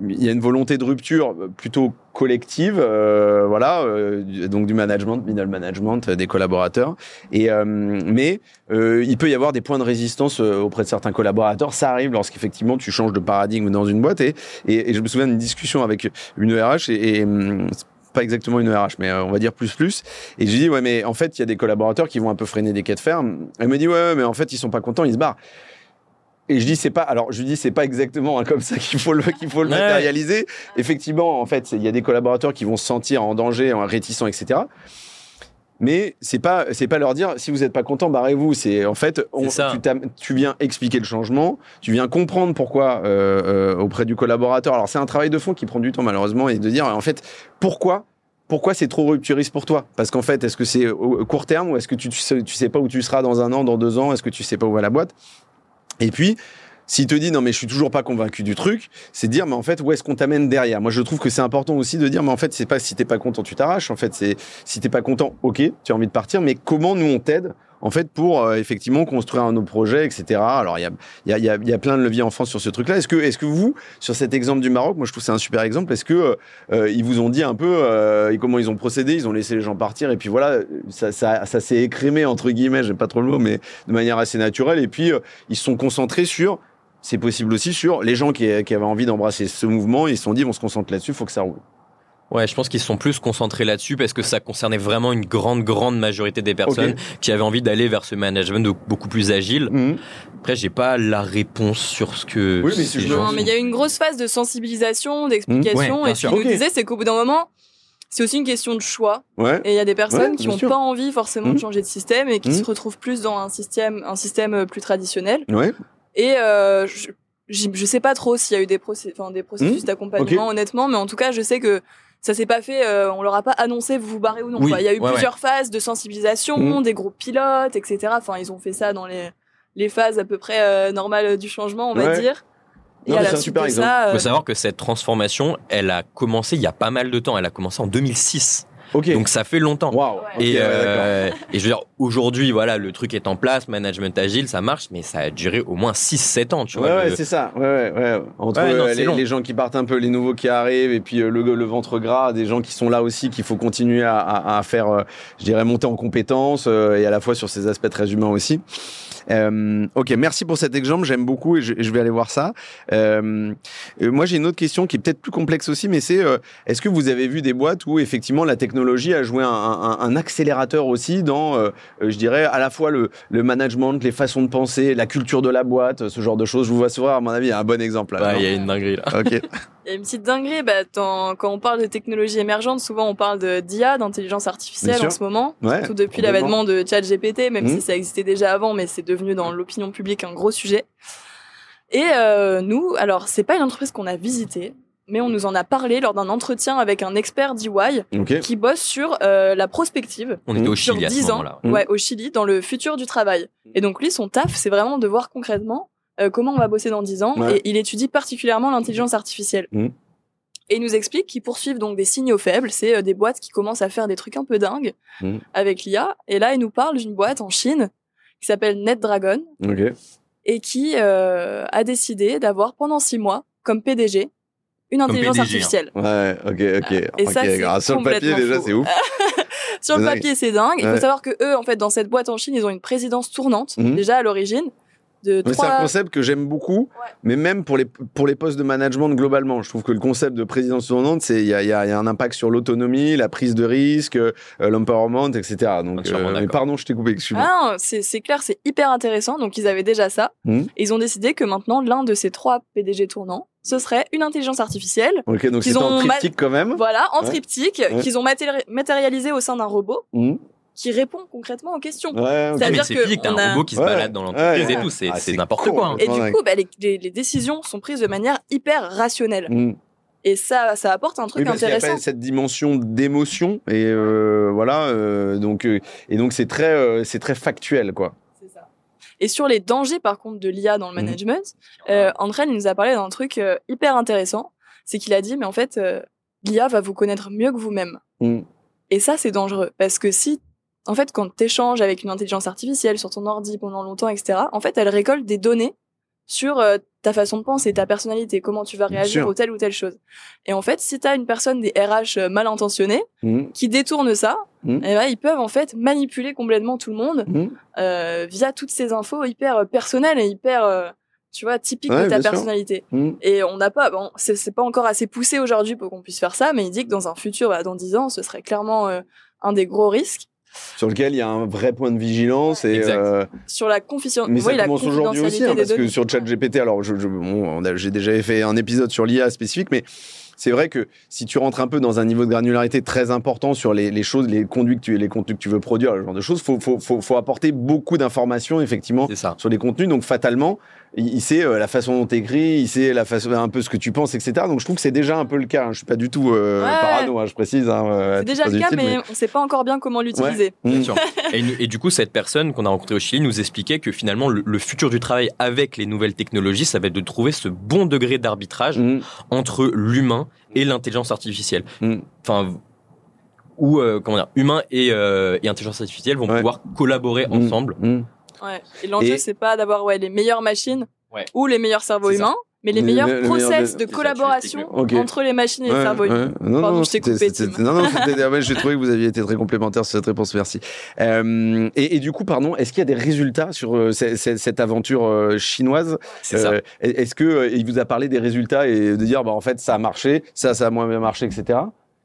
il y a une volonté de rupture plutôt collective, euh, voilà, euh, donc du management, middle management, des collaborateurs. Et euh, mais euh, il peut y avoir des points de résistance euh, auprès de certains collaborateurs. Ça arrive lorsqu'effectivement tu changes de paradigme dans une boîte. Et, et, et je me souviens d'une discussion avec une RH et, hum, pas exactement une RH, mais on va dire plus plus. Et j'ai dit ouais, mais en fait il y a des collaborateurs qui vont un peu freiner des quais de fer. Elle me dit ouais, mais en fait ils sont pas contents, ils se barrent. Et je dis c'est pas alors je dis c'est pas exactement hein, comme ça qu'il faut le qu'il faut le Ouais. matérialiser. Effectivement en fait il y a des collaborateurs qui vont se sentir en danger, en réticents etc. Mais c'est pas c'est pas leur dire si vous êtes pas content barrez-vous. C'est en fait on- tu, viens expliquer le changement, tu viens comprendre pourquoi euh, euh, auprès du collaborateur. Alors c'est un travail de fond qui prend du temps malheureusement et de dire en fait pourquoi pourquoi c'est trop rupturiste pour toi? Parce qu'en fait, est-ce que c'est au au court terme ou est-ce que tu, tu, sais, tu sais pas où tu seras dans un an, dans deux ans? Est-ce que tu sais pas où va la boîte? Et puis, s'il te dit non mais je suis toujours pas convaincu du truc, c'est dire mais en fait où est-ce qu'on t'amène derrière? Moi je trouve que c'est important aussi de dire mais en fait c'est pas si t'es pas content tu t'arraches. En fait c'est si t'es pas content ok tu as envie de partir mais comment nous on t'aide en fait pour euh, effectivement construire un autre projet etc. Alors il y a il y il y, il y a plein de leviers en France sur ce truc-là. Est-ce que est-ce que vous sur cet exemple du Maroc, moi je trouve que c'est un super exemple. Est-ce que euh, euh, ils vous ont dit un peu euh, comment ils ont procédé Ils ont laissé les gens partir et puis voilà ça ça, ça s'est écrémé entre guillemets, j'aime pas trop le mot mais de manière assez naturelle et puis euh, ils se sont concentrés sur c'est possible aussi sur les gens qui, qui avaient envie d'embrasser ce mouvement. Ils se sont dit, on se concentre là-dessus, faut que ça roule. Ouais, je pense qu'ils se sont plus concentrés là-dessus parce que ça concernait vraiment une grande, grande majorité des personnes qui avaient envie d'aller vers ce management beaucoup plus agile. Après, j'ai pas la réponse sur ce que. Oui, mais ces si je gens Non, me- mais il y a eu une grosse phase de sensibilisation, d'explication, Mmh, ouais, bien et ce qu'il sûr. nous Ok. disait, c'est qu'au bout d'un moment, c'est aussi une question de choix. Ouais. Et il y a des personnes Ouais, qui n'ont pas envie forcément Mhm. de changer de système et qui Mhm. se retrouvent plus dans un système, un système euh, plus traditionnel. Ouais. Et euh, je, je sais pas trop s'il y a eu des, procé- enfin, des processus Mhm. d'accompagnement, honnêtement, mais en tout cas, je sais que ça s'est pas fait, euh, on leur a pas annoncé vous vous barrez ou non. Oui, quoi. Il y a eu ouais, plusieurs phases de sensibilisation, Mhm. des groupes pilotes, etc. Enfin, ils ont fait ça dans les, les phases à peu près euh, normales du changement, on va dire. Et Non, à la un suite super de exemple. ça, Il euh, faut savoir que cette transformation, elle a commencé il y a pas mal de temps. Elle a commencé en 2006. Ok. Donc ça fait longtemps. Ouais. Ok, Et, ouais, euh, et je veux dire, aujourd'hui, voilà, le truc est en place, management agile, ça marche, mais ça a duré au moins 6-7 ans, tu Ouais, vois. ouais, le- c'est ça. Ouais, ouais, ouais. Entre Ouais, non, euh, les gens qui partent un peu, les nouveaux qui arrivent, et puis euh, le, le ventre gras, des gens qui sont là aussi, qu'il faut continuer à, à- à faire, euh, je dirais, monter en compétences, euh, et à la fois sur ces aspects très humains aussi. Euh, ok, merci pour cet exemple, j'aime beaucoup et je, je vais aller voir ça. Euh, euh, moi, j'ai une autre question qui est peut-être plus complexe aussi, mais c'est euh, est-ce que vous avez vu des boîtes où effectivement la technologie a joué un, un- un accélérateur aussi dans, euh, je dirais, à la fois le, le management, les façons de penser, la culture de la boîte, ce genre de choses? Je vous vois sourire, à mon avis, il y a un bon exemple. il y a une dinguerie là. Ok. Il y a une petite dinguerie, bah, quand on parle de technologies émergentes, souvent on parle de d'IA, d'intelligence artificielle en ce moment. Ouais, Surtout depuis l'avènement de ChatGPT, même si ça existait déjà avant, mais c'est devenu dans l'opinion publique un gros sujet. Et euh, nous, alors c'est pas une entreprise qu'on a visitée, mais on nous en a parlé lors d'un entretien avec un expert d'EY qui bosse sur euh, la prospective On était au sur Chili à ce 10 ans, moment-là. Mm. ouais, au Chili, dans le futur du travail. Et donc lui, son taf, c'est vraiment de voir concrètement euh, comment on va bosser dans 10 ans. Ouais. Et il étudie particulièrement l'intelligence artificielle. Mm. Et il nous explique qu'ils poursuivent donc des signaux faibles. C'est euh, des boîtes qui commencent à faire des trucs un peu dingues Mm. avec l'IA. Et là, il nous parle d'une boîte en Chine qui s'appelle NetDragon Ok. et qui euh, a décidé d'avoir pendant 6 mois comme PDG une intelligence PDG, hein. artificielle. Ouais, ok, ok. Et ça, Ok, c'est grave. Sur le papier, déjà, c'est ouf. Sur le Dingue. papier, c'est dingue. Il Ouais. faut savoir que eux, en fait, dans cette boîte en Chine, ils ont une présidence tournante Mhm. déjà à l'origine de Mais C'est un concept que j'aime beaucoup, mais même pour les, pour les postes de management globalement. Je trouve que le concept de présidence tournante, c'est il y a, il y a- il y a un impact sur l'autonomie, la prise de risque, euh, l'empowerment, etc. Donc, euh, mais pardon, je t'ai coupé, excuse-moi. Ah non, c'est c'est clair, c'est hyper intéressant. Donc ils avaient déjà ça. Et ils ont décidé que maintenant l'un de ces trois PDG tournants, ce serait une intelligence artificielle. ok, donc c'était en triptyque quand même. Voilà, en Ouais. triptyque, Ouais. qu'ils ont matéri- matérialisé au sein d'un robot Mhm. Qui répond concrètement aux questions. Ouais, ok. C'est-à-dire Oui, que physique, t'as on un a- robot qui se Ouais. balade dans l'entreprise Ouais. et tout, c'est Ah, n'importe quoi. hein. Et du coup, bah, les, les- les décisions sont prises de manière hyper rationnelle. Mhm. Et ça, ça apporte un Oui, truc parce y a intéressant. pas cette dimension d'émotion et euh, voilà, euh, donc euh, et donc c'est très euh, c'est très factuel quoi. Ça. Et sur les dangers, par contre, de l'IA dans le Mhm. management, euh, André il nous a parlé d'un truc euh, hyper intéressant. C'est qu'il a dit, mais en fait, euh, l'IA va vous connaître mieux que vous-même. Mhm. Et ça, c'est dangereux. Parce que si, en fait, quand tu échanges avec une intelligence artificielle sur ton ordi pendant longtemps, etc., en fait, elle récolte des données sur euh, ta façon de penser, ta personnalité, comment tu vas réagir aux telle ou telle chose. Et en fait, si tu as une personne des RH euh, mal intentionnée Mhm. qui détourne ça, Mhm. eh ben, ils peuvent en fait manipuler complètement tout le monde Mhm. euh, via toutes ces infos hyper personnelles et hyper, euh, tu vois, typiques Ouais, de ta personnalité. Mhm. Et on n'a pas, bon, c'est pas encore assez poussé aujourd'hui pour qu'on puisse faire ça, mais il dit que dans un futur, bah, dans 10 ans, ce serait clairement un des gros risques Sur lequel il y a un vrai point de vigilance et Exact. euh, sur la confiance. Mais ça oui, la commence aujourd'hui aussi, hein, parce que sur ChatGPT, alors je, je- bon, on a- j'ai déjà fait un épisode sur l'IA spécifique, mais c'est vrai que si tu rentres un peu dans un niveau de granularité très important sur les, les choses, les conduits que tu, les contenus que tu veux produire, ce genre de choses, faut, faut, faut, faut apporter beaucoup d'informations effectivement C'est ça. sur les contenus. Donc fatalement, il, il sait euh, la façon dont tu écris, il sait la façon, un peu ce que tu penses, etc. Donc je trouve que c'est déjà un peu le cas. hein. Je suis pas du tout euh, Ouais. parano, hein, je précise. hein, euh, C'est déjà le cas, utile, mais on sait pas encore bien comment l'utiliser. Mm. Et, du coup, cette personne qu'on a rencontrée au Chili nous expliquait que finalement, le, le futur du travail avec les nouvelles technologies, ça va être de trouver ce bon degré d'arbitrage Mm. entre l'humain et l'intelligence artificielle. Mm. Enfin, où, euh, comment dire, humain et, euh, et intelligence artificielle vont Ouais. pouvoir collaborer Mm. ensemble. Mm. Ouais. Et l'enjeu, Et- c'est pas d'avoir ouais, les meilleures machines Ouais. ou les meilleurs cerveaux ça. Mais les Le- meilleurs le- le meilleur process de- collaboration entre les machines et les Ouais, cerveaux humains. ouais. Non, Pardon, non, je t'ai coupé. Non, non, c'était- ouais, j'ai trouvé que vous aviez été très complémentaire sur cette réponse, merci. Euh, et, et du coup, pardon, est-ce qu'il y a des résultats sur euh, ce- ce- cette aventure euh, chinoise? C'est ça. Euh, Est-ce que euh, il vous a parlé des résultats et de dire, bah en fait, ça a marché, ça, ça a moins bien marché, etc.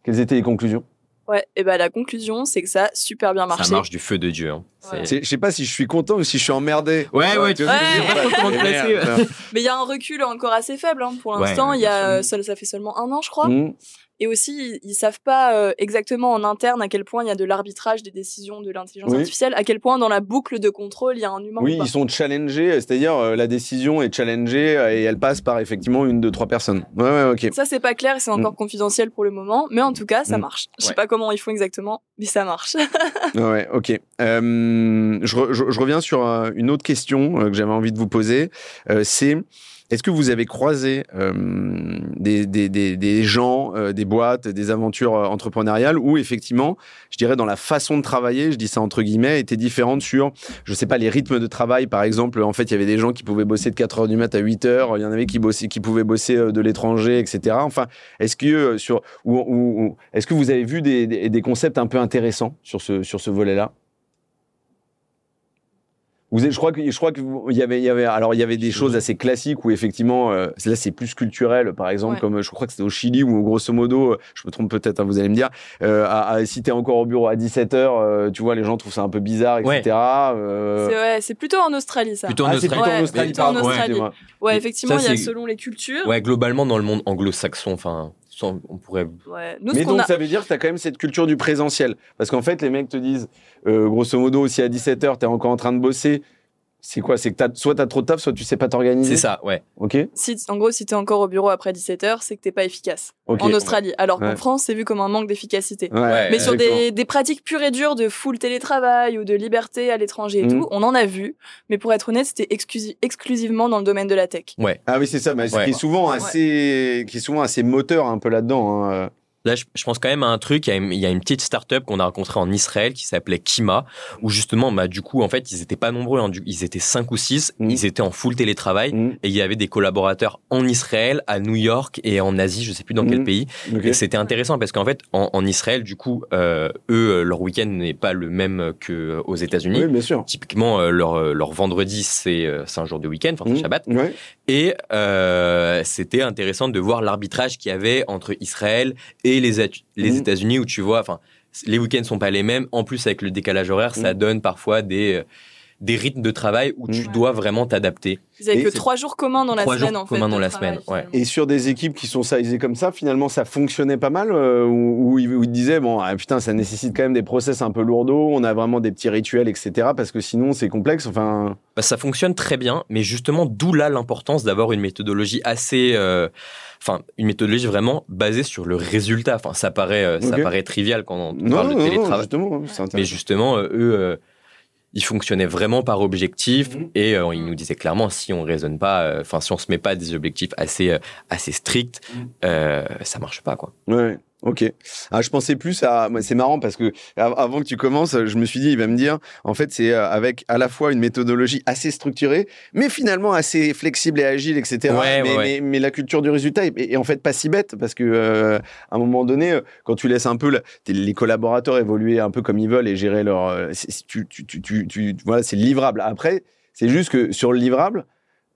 Quelles étaient les conclusions? Ouais, et ben la conclusion, c'est que ça a super bien marché. Ça marche du feu de Dieu. hein. Ouais. Je sais pas si je suis content ou si je suis emmerdé. Ouais, ouais, tu vois Ouais. Mais il y a un recul encore assez faible hein, pour l'instant. ouais, il y a ça, ça fait seulement un an, je crois. Mm. Et aussi, ils, ils savent pas euh, exactement en interne à quel point il y a de l'arbitrage des décisions de l'intelligence Oui. artificielle, à quel point dans la boucle de contrôle il y a un humain. Oui, ou pas. ils sont challengés, c'est-à-dire euh, la décision est challengée euh, et elle passe par effectivement une, deux, trois personnes. Ouais, ouais, ok. Ça, c'est pas clair et c'est encore confidentiel pour le moment, mais en tout cas, ça Mm. marche. Je sais Ouais. pas comment ils font exactement, mais ça marche. Ouais, ok. Euh, je, re- je- je reviens sur euh, une autre question euh, que j'avais envie de vous poser. Euh, c'est est-ce que vous avez croisé euh, des, des, des, gens, euh, des boîtes, des aventures euh, entrepreneuriales où effectivement, je dirais dans la façon de travailler, je dis ça entre guillemets, était différente sur, je sais pas, les rythmes de travail. Par exemple, en fait, il y avait des gens qui pouvaient bosser de 4 heures du mat à 8 heures. Il y en avait qui bossaient, qui pouvaient bosser euh, de l'étranger, etc. Enfin, est-ce que euh, sur ou, ou- est-ce que vous avez vu des concepts un peu intéressants sur ce sur ce volet-là? Vous êtes- je crois que je crois que vous- il y avait il y avait alors il y avait des choses assez classiques où effectivement euh, là c'est plus culturel par exemple Ouais. comme je crois que c'était au Chili où grosso modo euh, je me trompe peut-être hein, vous allez me dire euh, à, à- si t'es encore au bureau à 17 h tu vois les gens trouvent ça un peu bizarre etc euh, C'est ouais, c'est plutôt en Australie ça. Plutôt en ah, c'est Australie. plutôt en Ouais, Australie plutôt en Australie. Ouais, effectivement, il y a selon les cultures. Ouais, globalement, dans le monde anglo-saxon, enfin, sans- on pourrait. Ouais. Nous, Mais donc a... ça veut dire que tu as quand même cette culture du présentiel. Parce qu'en fait, les mecs te disent, euh, grosso modo, si à 17h, tu es encore en train de bosser, C'est quoi C'est que as, soit t'as trop de taf, soit tu sais pas t'organiser. C'est ça, ouais. Ok. Si, en gros, si t'es encore au bureau après 17h, c'est que t'es pas efficace. Ok. En Australie. Alors qu'en Ouais. France, c'est vu comme un manque d'efficacité. Ouais, Mais sur des, des pratiques pures et dures de full télétravail ou de liberté à l'étranger et Mhm. tout, on en a vu. Mais pour être honnête, c'était exclusi- exclusivement dans le domaine de la tech. Ah oui, c'est ça. Mais ce Ouais. qui est souvent assez, qui est souvent assez moteur un peu là-dedans. hein. Là, je, je pense quand même à un truc. Il y a une, il y a une petite start-up qu'on a rencontrée en Israël qui s'appelait Kima, où justement, bah, du coup, en fait, ils étaient pas nombreux. hein, du- ils étaient cinq ou six. Mhm. Ils étaient en full télétravail. Mhm. Et il y avait des collaborateurs en Israël, à New York et en Asie, je sais plus dans quel Mhm. pays. Et c'était intéressant parce qu'en fait, en, en Israël, du coup, euh, eux, euh, leur week-end n'est pas le même que aux États-Unis. Oui, bien sûr. Typiquement, euh, leur, euh, leur vendredi, c'est euh, un jour de week-end, enfin, c'est Mhm. Shabbat. Ouais. Et euh, c'était intéressant de voir l'arbitrage qu'il y avait entre Israël et les, Mhm. États-Unis, où tu vois, enfin, les week-ends sont pas les mêmes. En plus, avec le décalage horaire, ça Mhm. donne parfois des euh, des rythmes de travail où tu Mhm. dois vraiment t'adapter. Avaient Et que trois jours communs dans la Trois semaine, jours en fait. communs de dans la travail, semaine, ouais. Et sur des équipes qui sont sizées comme ça, finalement, ça fonctionnait pas mal euh, où, où ils où ils disaient bon, ah, putain, ça nécessite quand même des process un peu lourdeaux. On a vraiment des petits rituels, etc. Parce que sinon, c'est complexe. Enfin, Bah, ça fonctionne très bien, mais justement, d'où là l'importance d'avoir une méthodologie assez, euh, enfin, une méthodologie vraiment basée sur le résultat. Enfin, ça paraît, euh, ça paraît trivial quand on non, parle non, de télétravail. justement, Mais justement, euh, eux, euh, ils fonctionnaient vraiment par objectif Mhm. et ils nous disaient clairement si on raisonne pas, enfin si on se met pas des objectifs assez assez stricts, Mhm. ça marche pas quoi. Ouais, ok. Ah, je pensais plus à. C'est marrant parce que av- avant que tu commences, je me suis dit, il va me dire, en fait, c'est euh, avec à la fois une méthodologie assez structurée, mais finalement assez flexible et agile, etc. Ouais, mais, ouais, mais- mais la culture du résultat est, est en fait pas si bête parce que euh, à un moment donné, euh, quand tu laisses un peu la- les collaborateurs évoluer un peu comme ils veulent et gérer leur, euh, tu, tu, tu, tu- voilà, c'est livrable. Après, c'est juste que sur le livrable.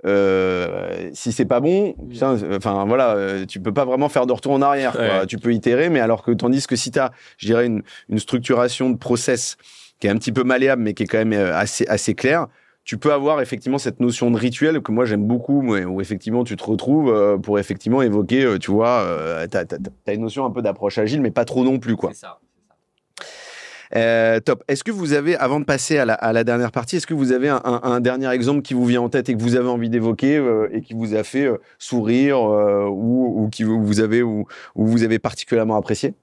Euh, si c'est pas bon, putain, enfin voilà, euh, tu peux pas vraiment faire de retour en arrière. quoi. Ouais. Tu peux itérer, mais alors que tandis que si tu as, je dirais, une, une structuration de process qui est un petit peu malléable, mais qui est quand même euh, assez, assez claire, tu peux avoir effectivement cette notion de rituel que moi j'aime beaucoup, où effectivement tu te retrouves euh, pour effectivement évoquer, euh, tu vois, euh, t'as as, une notion un peu d'approche agile, mais pas trop non plus, quoi. C'est ça. Euh, top. Est-ce que vous avez, avant de passer à la, à la dernière partie, est-ce que vous avez un, un- un dernier exemple qui vous vient en tête et que vous avez envie d'évoquer euh, et qui vous a fait euh, sourire euh, ou, ou qui vous vous avez ou, ou vous avez particulièrement apprécié?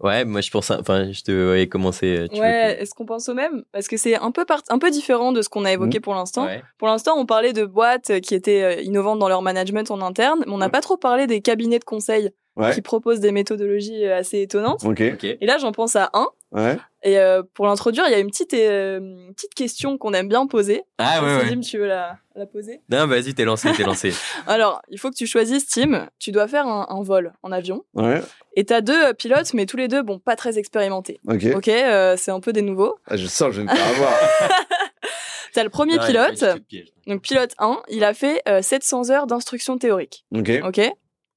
Ouais, moi je pense, enfin je te voyais commencer. Tu veux Ouais, est-ce qu'on pense au même? Parce que c'est un peu, part- un peu différent de ce qu'on a évoqué pour l'instant. Ouais. Pour l'instant, on parlait de boîtes qui étaient innovantes dans leur management en interne, mais on n'a Ouais. pas trop parlé des cabinets de conseil Ouais. qui proposent des méthodologies assez étonnantes. Ok. Ok. Et là, j'en pense à un. Ouais. Et euh, pour l'introduire, il y a une petite, euh, une petite question qu'on aime bien poser. Ah ouais ouais. Tim, tu veux la, la poser? Non, vas-y, t'es lancé, t'es lancé. Alors, il faut que tu choisisses, Tim. Tu dois faire un, un vol en avion. Ouais. Et t'as deux euh, pilotes, mais tous les deux, bon, pas très expérimentés. Ok. Ok, euh, c'est un peu des nouveaux. Ah, je sens, je vais me faire avoir. T'as le premier Ouais, pilote. Donc, pilote 1, il a fait euh, 700 heures d'instruction théorique. ok. Ok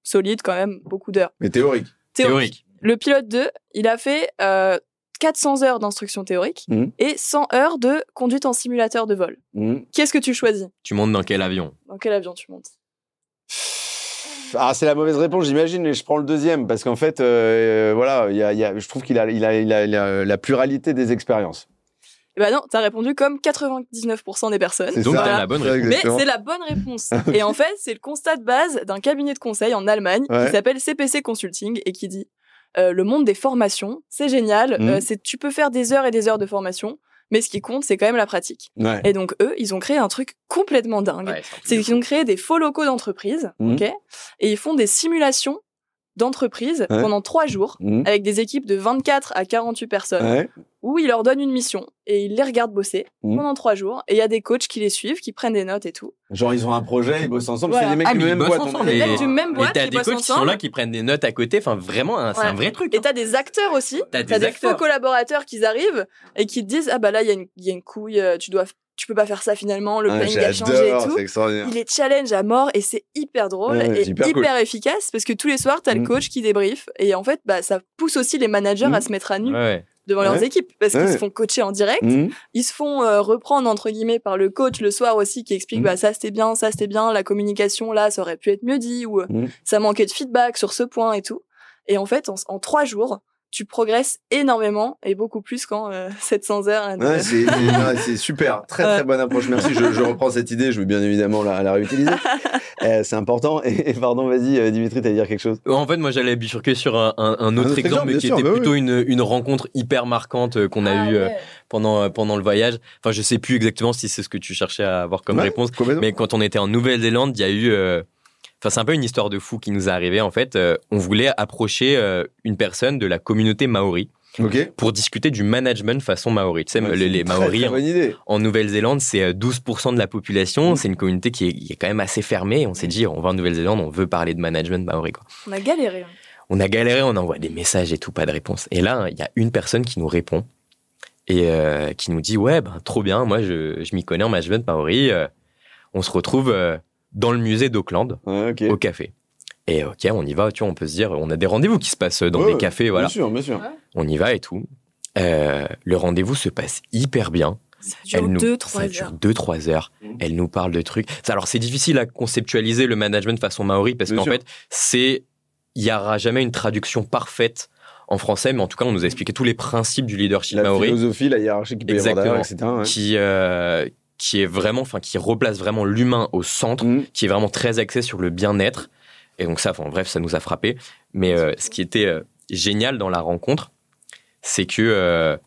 Solide quand même, beaucoup d'heures. Mais théorique. Théorique. Le pilote 2, il a fait euh, 400 heures d'instruction théorique Mhm. et 100 heures de conduite en simulateur de vol. Mhm. Qu'est-ce que tu choisis? Tu montes dans quel avion? Dans quel avion tu montes? Ah, c'est la mauvaise réponse, j'imagine, mais je prends le deuxième parce qu'en fait, euh, voilà, il y a, il y a- je trouve qu'il a, il a, il a, il a la pluralité des expériences. Eh ben non, t'as répondu comme 99% des personnes. C'est Donc, t'as la bonne réponse. Mais c'est la bonne réponse. Et en fait, c'est le constat de base d'un cabinet de conseil en Allemagne Ouais. qui s'appelle CPC Consulting et qui dit euh, le monde des formations, c'est génial. Mhm. euh, c'est tu peux faire des heures et des heures de formation, mais ce qui compte, c'est quand même la pratique. Ouais. Et donc eux, ils ont créé un truc complètement dingue. Ouais, c'est qu'ils ont créé des faux locaux d'entreprise, Mhm. ok, et ils font des simulations d'entreprise Ouais. pendant trois jours Mhm. avec des équipes de 24 à 48 personnes Ouais. où ils leur donnent une mission et ils les regardent bosser Mhm. pendant trois jours et il y a des coachs qui les suivent, qui prennent des notes et tout. Genre, ils ont un projet, ils bossent ensemble. Voilà. C'est des mecs Ah, du même boîte. ensemble, Les mecs du même boîte t'as qui des coachs qui sont là, qui prennent des notes à côté. Enfin, vraiment, un- c'est Ouais. un vrai truc. Et hein. t'as des acteurs aussi. T'as des des faux collaborateurs qui arrivent et qui te disent ah bah là il y, a une- il y a une couille, euh, tu dois, tu peux pas faire ça finalement, le Ah, planning a changé et tout. Il les challenge à mort et c'est hyper drôle Ouais, et hyper hyper, cool. efficace parce que tous les soirs t'as Mm. le coach qui débrief et en fait bah ça pousse aussi les managers Mm. à se mettre à nu Ouais, devant Ouais. leurs équipes parce Ouais. qu'ils se font coacher en direct, Mhm. ils se font euh, reprendre entre guillemets par le coach le soir aussi qui explique Mm. bah ça c'était bien, ça c'était bien, la communication là ça aurait pu être mieux dit ou Mm. ça manquait de feedback sur ce point et tout. Et en fait en, en trois jours tu progresses énormément et beaucoup plus qu'en euh, 700 heures. là, de- Ouais, c'est ouais, c'est super, très très bonne approche. Merci. Je, je reprends cette idée. Je veux bien évidemment la, la réutiliser. Euh, c'est important. Et, et pardon, vas-y, euh, Dimitri, t'allais dire quelque chose? En fait, moi, j'allais bifurquer sur un, un- un autre autre exemple, exemple, bien qui sûr, était bah oui. plutôt une, une rencontre hyper marquante euh, qu'on a Ah eue euh, ouais. pendant, euh, pendant le voyage. Enfin, je sais plus exactement si c'est ce que tu cherchais à avoir comme Ouais, réponse, mais quand on était en Nouvelle-Zélande, il y a eu. Euh, Enfin, c'est un peu une histoire de fou qui nous est arrivée. En fait, Euh, on voulait approcher euh, une personne de la communauté maori pour discuter du management façon maori. Tu sais, Ouais, les, c'est les très, Maoris très en, Nouvelle-Zélande, c'est euh, 12% de la population. Mm. C'est une communauté qui est, qui est quand même assez fermée. On s'est dit, on va en Nouvelle-Zélande, on veut parler de management maori. Quoi. On a galéré. hein. On a galéré, on envoie des messages et tout, pas de réponse. Et là, il y a une personne qui nous répond et euh, qui nous dit Ouais, ben, trop bien, moi je, je m'y connais en management maori. euh, on se retrouve euh, dans le musée d'Auckland, Ouais, au café. Et ok, on y va, tu vois, on peut se dire, on a des rendez-vous qui se passent dans Ouais, des cafés, voilà. Bien sûr, bien sûr. On y va et tout. Euh, le rendez-vous se passe hyper bien. Ça dure Elle nous, 2-3 ça dure heures. deux, trois heures. Mhm. Elle nous parle de trucs. Alors, c'est difficile à conceptualiser le management façon maori parce qu'en fait, c'est, il y aura jamais une traduction parfaite en français, mais en tout cas, on nous a expliqué tous les principes du leadership La maori philosophie, la hiérarchie qui peut y avoir etc. Exactement. ouais. qui, euh, qui est vraiment, enfin, qui replace vraiment l'humain au centre, Mm. qui est vraiment très axé sur le bien-être. Et donc ça, enfin, bref, ça nous a frappé. Mais euh, ce qui était euh, génial dans la rencontre, c'est que, euh,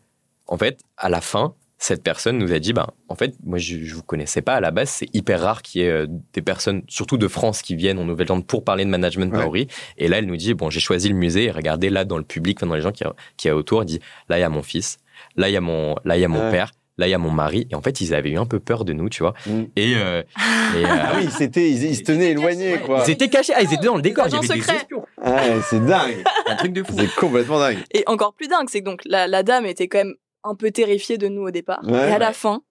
en fait, à la fin, cette personne nous a dit, ben, en fait, moi, je, je vous connaissais pas à la base. C'est hyper rare qu'il y ait des personnes, surtout de France, qui viennent en Nouvelle-Zélande pour parler de management Ouais. maori. Et là, elle nous dit, bon, j'ai choisi le musée. Et regardez là dans le public, enfin, dans les gens qui, qui a autour, elle dit, là, il y a mon fils, là, il y a mon, là, il y a mon Ouais. père. Là, il y a mon mari. Et en fait, ils avaient eu un peu peur de nous, tu vois. Mm. Et, euh, et, euh, Ah oui, c'était, ils, ils se tenaient éloignés, quoi. ils étaient cachés. Ah, ils étaient dans le décor. Avait des espions. Ah, c'est dingue. Un truc de fou. C'est complètement dingue. Et encore plus dingue, c'est que donc la, la dame était quand même un peu terrifiée de nous au départ. Ouais. et à la fin,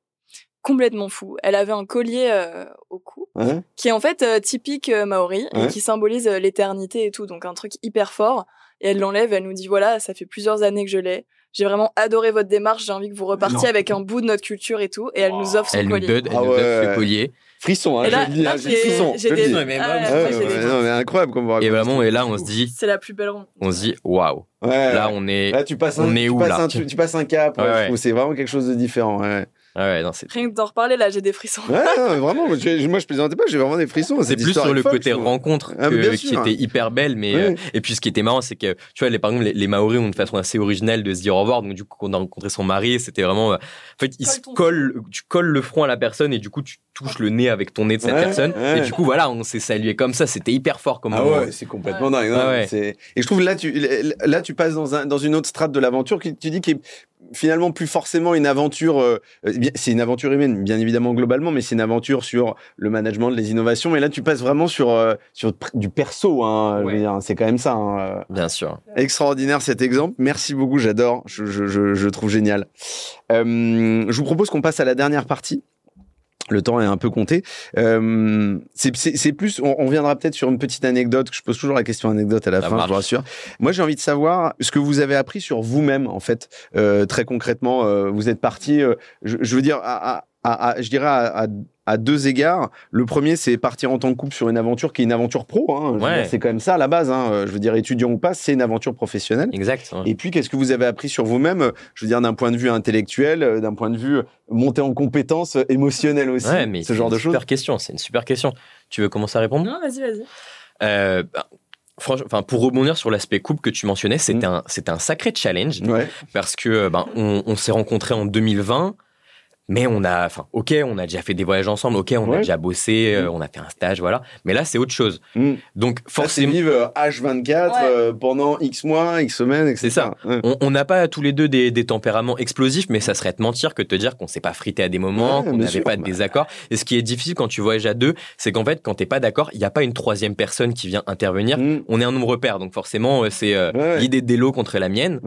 complètement fou. Elle avait un collier euh, au cou qui est en fait euh, typique euh, maori Ouais. et qui symbolise euh, l'éternité et tout, donc un truc hyper fort. Et elle l'enlève, elle nous dit voilà, ça fait plusieurs années que je l'ai. J'ai vraiment adoré votre démarche. J'ai envie que vous repartiez Non. avec un bout de notre culture et tout. Et elle nous offre son Elle nous collier. donne, elle Ah nous offre ouais. le collier. Frisson, hein, Et là- je le dis, là, hein, j'ai frisson. j'ai des- mais Ah, ouais, Ouais, des- non, mais incroyable comme vous Et vraiment, et là, on se dit, C'est la plus belle rencontre. on se dit, waouh. Là, on est. Là, tu passes un, on est tu où, passes là un, tu, tu passes un cap. C'est vraiment quelque chose de différent. Ouais, Ah ouais, non, c'est. Rien que d'en reparler, là, j'ai des frissons. ouais non, vraiment. Moi, je, moi, je plaisantais pas. J'ai vraiment des frissons. C'est plus sur le folle, côté rencontre Ah, que- qui était hyper belle. Mais, Ouais. euh, et puis, ce qui était marrant, c'est que, tu vois, les, par exemple, les, les Maoris ont une façon assez originale de se dire au revoir. Donc, du coup, quand on a rencontré son mari, c'était vraiment. euh, En fait, il Colle se ton colle, tu colles le front à la personne et du coup, tu touches le nez avec ton nez de cette Ouais, personne. ouais. Et du coup, voilà, on s'est salué comme ça. C'était hyper fort comme Ah moment. ouais, c'est complètement dingue. Ah Et je trouve là, tu là, tu passes dans un dans une autre strate de l'aventure qui tu dis qui est finalement plus forcément une aventure. euh, euh, c'est une aventure humaine, bien évidemment globalement, mais c'est une aventure sur le management, les innovations. Et là, tu passes vraiment sur euh, sur du perso. Hein, Ouais. c'est quand même ça. hein, euh. Bien sûr. Extraordinaire cet exemple. Merci beaucoup, j'adore. Je, je, je, je trouve génial. Euh, je vous propose qu'on passe à la dernière partie. Le temps est un peu compté. Euh, c'est- plus, on, on viendra peut-être sur une petite anecdote. Je pose toujours la question anecdote à la Ça fin, marche. je vous rassure. Moi, j'ai envie de savoir ce que vous avez appris sur vous-même, en fait, euh, très concrètement. euh, vous êtes parti, euh, je, je veux dire, à, à- à- à- je dirais à, à- à deux égards. Le premier, c'est partir en tant que couple sur une aventure qui est une aventure pro. Hein. Ouais. C'est quand même ça à la base. Hein. Je veux dire, étudiant ou pas, c'est une aventure professionnelle. Exact. ouais. Et puis, qu'est-ce que vous avez appris sur vous-même? Je veux dire, d'un point de vue intellectuel, euh, d'un point de vue euh, montée en compétences euh, émotionnelles aussi, Ouais, mais ce c'est genre une de choses. Super question. C'est une super question. Tu veux commencer à répondre? Non, vas-y, vas-y. Euh, bah, franchement, enfin, pour rebondir sur l'aspect couple que tu mentionnais, c'était Mm. un, c'était un sacré challenge Ouais, parce que ben, on, on s'est rencontrés en 2020. Mais on a, enfin, ok, on a déjà fait des voyages ensemble, ok, on Ouais. a déjà bossé, euh, Mm. on a fait un stage, voilà. Mais là, c'est autre chose. Mm. Donc, forcément, vivre euh, H24 Ouais. euh, pendant X mois, X semaines, etc. C'est ça. Ouais. on n'a pas tous les deux des, des tempéraments explosifs, mais ça serait te mentir que de te dire qu'on s'est pas frité à des moments, Ouais, qu'on n'avait pas de Bah. désaccords. Et ce qui est difficile quand tu voyages à deux, c'est qu'en fait, quand t'es pas d'accord, il n'y a pas une troisième personne qui vient intervenir. Mm. On est un nombre pair, donc forcément, c'est euh, Ouais. l'idée d'Elo contre la mienne.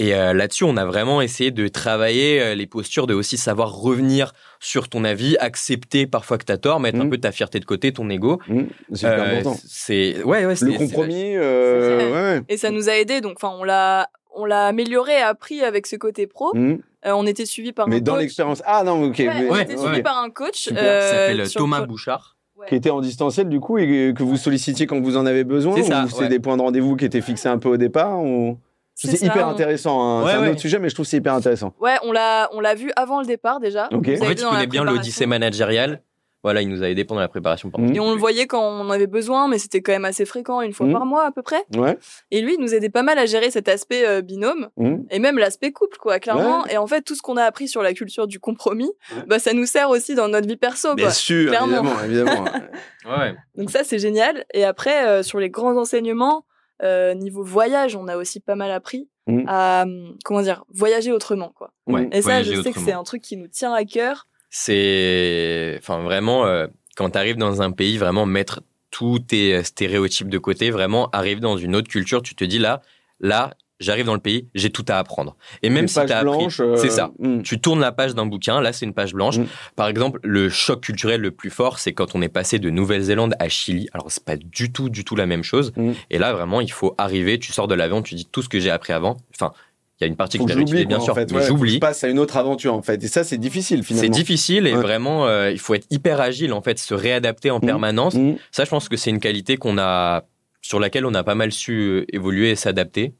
Et euh, là-dessus, on a vraiment essayé de travailler euh, les postures, de aussi savoir revenir sur ton avis, accepter parfois que tu as tort, mettre un Mm. peu ta fierté de côté, ton ego. Mm. C'est Euh, important. C'est ouais, ouais, Le compromis, euh, C'est ouais, ouais. Et ça nous a aidé, donc enfin, on l'a, on l'a amélioré et appris avec ce côté pro. Mm. Euh, on était suivi par Mais un dans coach. l'expérience. Ah non, ok. Ouais, mais- on Ouais, était ouais. suivi par un coach. Euh, s'appelle Thomas Bouchard. Qui était en distanciel du coup et que vous sollicitiez quand vous en avez besoin C'est ça, ou c'est ouais. des points de rendez-vous qui étaient fixés un peu au départ ou... C'est hyper on- intéressant. hein. Ouais, c'est un ouais. autre sujet, mais je trouve que c'est hyper intéressant. Ouais, on l'a, on l'a vu avant le départ déjà. Ok. Vous En fait, il connaît bien l'odyssée managériale. Voilà, il nous a aidé pendant la préparation. Mhm. Et on le voyait quand on en avait besoin, mais c'était quand même assez fréquent, une fois Mhm. par mois à peu près. Ouais. Et lui, il nous aidait pas mal à gérer cet aspect euh, binôme Mhm. et même l'aspect couple, quoi, clairement. Et en fait, tout ce qu'on a appris sur la culture du compromis, Ouais. bah, ça nous sert aussi dans notre vie perso, Bien quoi. sûr, clairement. évidemment, évidemment. Ouais. Donc ça, c'est génial. Et après, euh, sur les grands enseignements, euh, niveau voyage, on a aussi pas mal appris Mhm. à, hum, comment dire, voyager autrement, quoi. Ouais. Et ça, je sais que c'est un truc qui nous tient à cœur. C'est, enfin vraiment, euh, quand tu arrives dans un pays, vraiment mettre tous tes euh, stéréotypes de côté, vraiment arriver dans une autre culture, tu te dis là, là, j'arrive dans le pays, j'ai tout à apprendre. Et même si tu as appris, euh, c'est ça. mhm. Tu tournes la page d'un bouquin, là c'est une page blanche. Mm. Par exemple, le choc culturel le plus fort, c'est quand on est passé de Nouvelle-Zélande à Chili. Alors c'est pas du tout, du tout la même chose. Mm. Et là vraiment, il faut arriver, tu sors de l'avion, tu dis tout ce que j'ai appris avant. Enfin, il y a une partie que réutilisée j'oublie, bien sûr, en fait. mais Ouais, j'oublie. Je passe à une autre aventure, en fait. Et ça, c'est difficile, finalement. C'est difficile et Ouais. vraiment, euh, il faut être hyper agile en fait, se réadapter en permanence. Ça, je pense que c'est une qualité qu'on a, sur laquelle on a pas mal su euh, évoluer et s'adapter.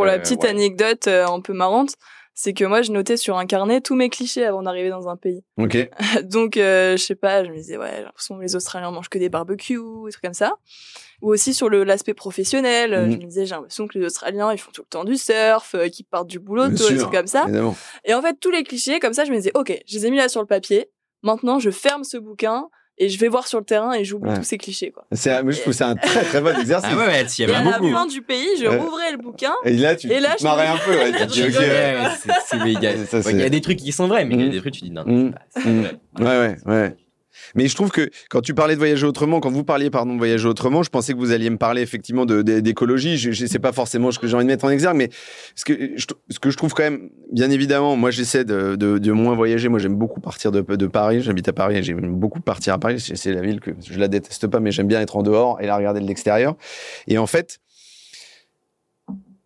Pour la Euh, petite ouais. anecdote euh, un peu marrante, c'est que moi, je notais sur un carnet tous mes clichés avant d'arriver dans un pays. Ok. Donc, euh, je sais pas, je me disais, ouais, j'ai l'impression que les Australiens mangent que des barbecues, des trucs comme ça. Ou aussi sur le- l'aspect professionnel, euh, Mhm. je me disais, j'ai l'impression que les Australiens, ils font tout le temps du surf, euh, qu'ils partent du boulot, Bien tout, des trucs comme ça. Évidemment. Et en fait, tous les clichés, comme ça, je me disais, ok, je les ai mis là sur le papier. Maintenant, je ferme ce bouquin et je vais voir sur le terrain et j'oublie Ouais. tous ces clichés, quoi. C'est un- moi, je trouve que c'est un très, très bon exercice. Ah ouais, ouais, s'il y à la fin du pays, je Ouais. rouvrais le bouquin. Et là, tu, Et là, tu te je marrais un peu. Ouais, tu dis, Je ok. Ouais, c'est- c'est- il y a- il a des trucs qui sont vrais, mais il y a Mhm. des trucs tu dis non. Mhm. c'est pas- c'est vrai. Ouais, ouais, ouais. Mais je trouve que quand tu parlais de voyager autrement, quand vous parliez pardon de voyager autrement, je pensais que vous alliez me parler effectivement de- de- d'écologie. Je, je sais pas forcément ce que j'ai envie de mettre en exergue, mais ce que je, trouve quand même, bien évidemment, moi j'essaie de, de, de moins voyager. Moi j'aime beaucoup partir de, de Paris. J'habite à Paris et j'aime beaucoup partir à Paris. C'est la ville que je la déteste pas, mais j'aime bien être en dehors et la regarder de l'extérieur. Et en fait,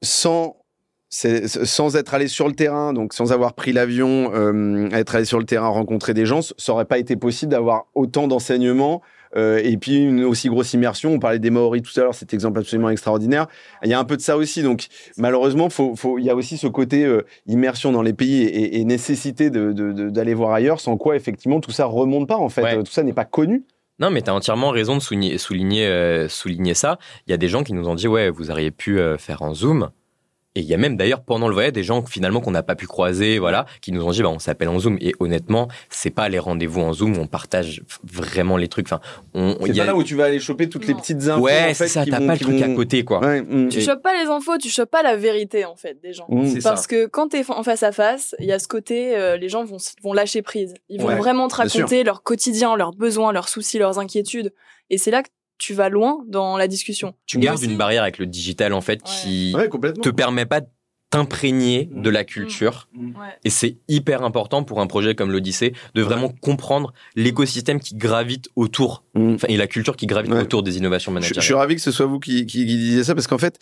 sans sans être allé sur le terrain, donc sans avoir pris l'avion, euh, être allé sur le terrain, rencontrer des gens, ça aurait pas été possible d'avoir autant d'enseignements euh, et puis une aussi grosse immersion. On parlait des Maoris tout à l'heure, cet exemple absolument extraordinaire. Il y a un peu de ça aussi. Donc malheureusement, faut, faut, il y a aussi ce côté euh, immersion dans les pays et, et nécessité d'aller voir ailleurs, sans quoi effectivement tout ça remonte pas en fait. Ouais. Tout ça n'est pas connu. Non, mais tu as entièrement raison de souligner, souligner, euh, souligner ça. Il y a des gens qui nous ont dit, ouais, vous auriez pu faire en Zoom. Et il y a même d'ailleurs pendant le voyage des gens finalement qu'on n'a pas pu croiser, voilà, qui nous ont dit, bah, on s'appelle en Zoom. Et honnêtement, c'est pas les rendez-vous en Zoom où on partage vraiment les trucs. Enfin, on, C'est il y pas a- là où tu vas aller choper toutes les petites infos. ouais, en fait, c'est ça. qui T'as vont- pas le truc à côté, quoi. Ouais, mm. Tu Et- chopes pas les infos, tu chopes pas la vérité, en fait, des gens. Mm. C'est ça. Parce que quand t'es en face à face, il y a ce côté, euh, les gens vont, vont lâcher prise. Ils vont Ouais, vraiment te raconter leur quotidien, leurs besoins, leurs soucis, leurs inquiétudes. Et c'est là que tu vas loin dans la discussion. Tu gardes aussi- une barrière avec le digital, en fait, qui Ouais, te permet pas de t'imprégner de la culture. Ouais. Et c'est hyper important pour un projet comme l'Odyssée de vraiment comprendre l'écosystème qui gravite autour, Mm. enfin, et la culture qui gravite Ouais. autour des innovations Je, je managériales. suis ravi que ce soit vous qui, qui, qui disiez ça parce qu'en fait,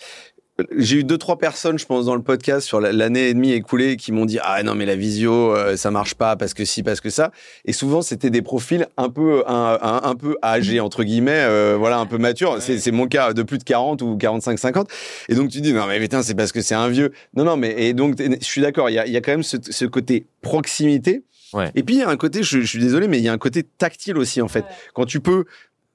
j'ai eu deux trois personnes, je pense, dans le podcast sur la- l'année et demie écoulée qui m'ont dit ah non mais la visio euh, ça marche pas parce que si parce que ça. Et souvent c'était des profils un peu un, un, un peu âgés entre guillemets, euh, voilà un peu matures. C'est c'est mon cas de plus de 40 ou 45 50. Et donc tu dis non mais putain c'est parce que c'est un vieux. Non non mais et donc je suis d'accord. Il y a, il y a quand même ce, ce côté proximité. Ouais. Et puis il y a un côté, je, je suis désolé, mais il y a un côté tactile aussi en fait Ouais. quand tu peux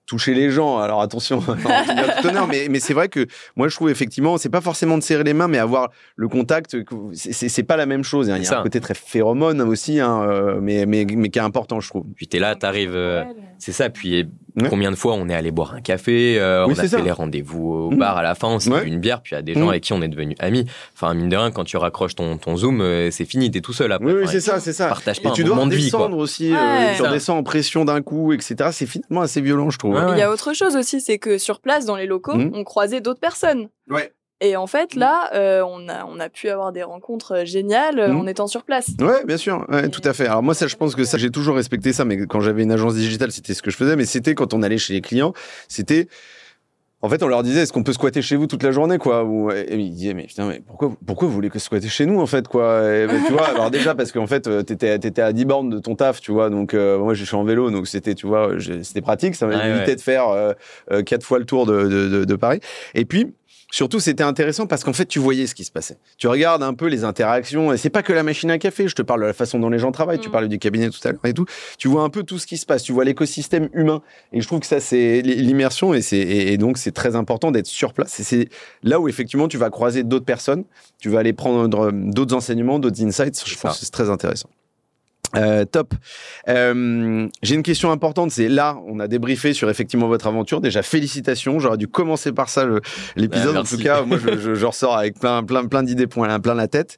toucher les gens. Alors attention, mais, mais c'est vrai que moi je trouve effectivement, c'est pas forcément de serrer les mains, mais avoir le contact, c'est- pas la même chose. hein. Il y a un côté très phéromone aussi, hein, euh, mais, mais, mais qui est important, je trouve. Puis t'es là, t'arrives, euh, c'est ça. Puis Ouais. combien de fois on est allé boire un café, euh, Oui, on a fait ça. les rendez-vous au Mm. bar à la fin, on s'est Ouais. bu une bière, puis il y a des gens Mm. avec qui on est devenus amis. Enfin, mine de rien, quand tu raccroches ton, ton zoom, euh, c'est fini, t'es tout seul après. Oui, oui, Enfin, c'est ça, c'est ça. Partage Et pas tu un dois moment de vie, quoi. descendre aussi, euh, Ouais. tu redescends en pression d'un coup, etc. C'est finalement assez violent, je trouve. Ouais, Il y a autre chose aussi, c'est que sur place, dans les locaux, Mhm. on croisait d'autres personnes. Ouais. Et en fait, là, euh, on, a, on a pu avoir des rencontres euh, géniales euh, Mhm. en étant sur place. Ouais, bien sûr, ouais, tout à fait. Alors moi, ça, je pense que ça, j'ai toujours respecté ça, mais quand j'avais une agence digitale, c'était ce que je faisais, mais c'était quand on allait chez les clients, c'était, en fait, on leur disait, est-ce qu'on peut squatter chez vous toute la journée, quoi? Ou, Et ils disaient, mais putain, mais pourquoi, pourquoi vous voulez que squatter chez nous, en fait, quoi? Et, ben, Tu vois, alors déjà parce qu'en fait, euh, t'étais, t'étais à 10 bornes de ton taf, tu vois, donc euh, moi, je suis en vélo, donc c'était, tu vois, c'était pratique, ça Ouais, m'évitait ouais. de faire euh, euh, quatre fois le tour de, de, de, de Paris. Et puis, Surtout, c'était intéressant parce qu'en fait, tu voyais ce qui se passait. Tu regardes un peu les interactions. Et c'est pas que la machine à café. Je te parle de la façon dont les gens travaillent. Tu Mm. parlais du cabinet tout à l'heure et tout. Tu vois un peu tout ce qui se passe. Tu vois l'écosystème humain. Et je trouve que ça, c'est l'immersion. Et, c'est, et, et donc, c'est très important d'être sur place. Et c'est là où, effectivement, tu vas croiser d'autres personnes. Tu vas aller prendre d'autres enseignements, d'autres insights. Je C'est pense ça. que c'est très intéressant. Euh, top. Euh, J'ai une question importante. C'est là, on a débriefé sur effectivement votre aventure. Déjà, félicitations. J'aurais dû commencer par ça l'épisode. En tout cas, moi, je, je, je ressors avec plein, plein, plein d'idées plein, plein la tête.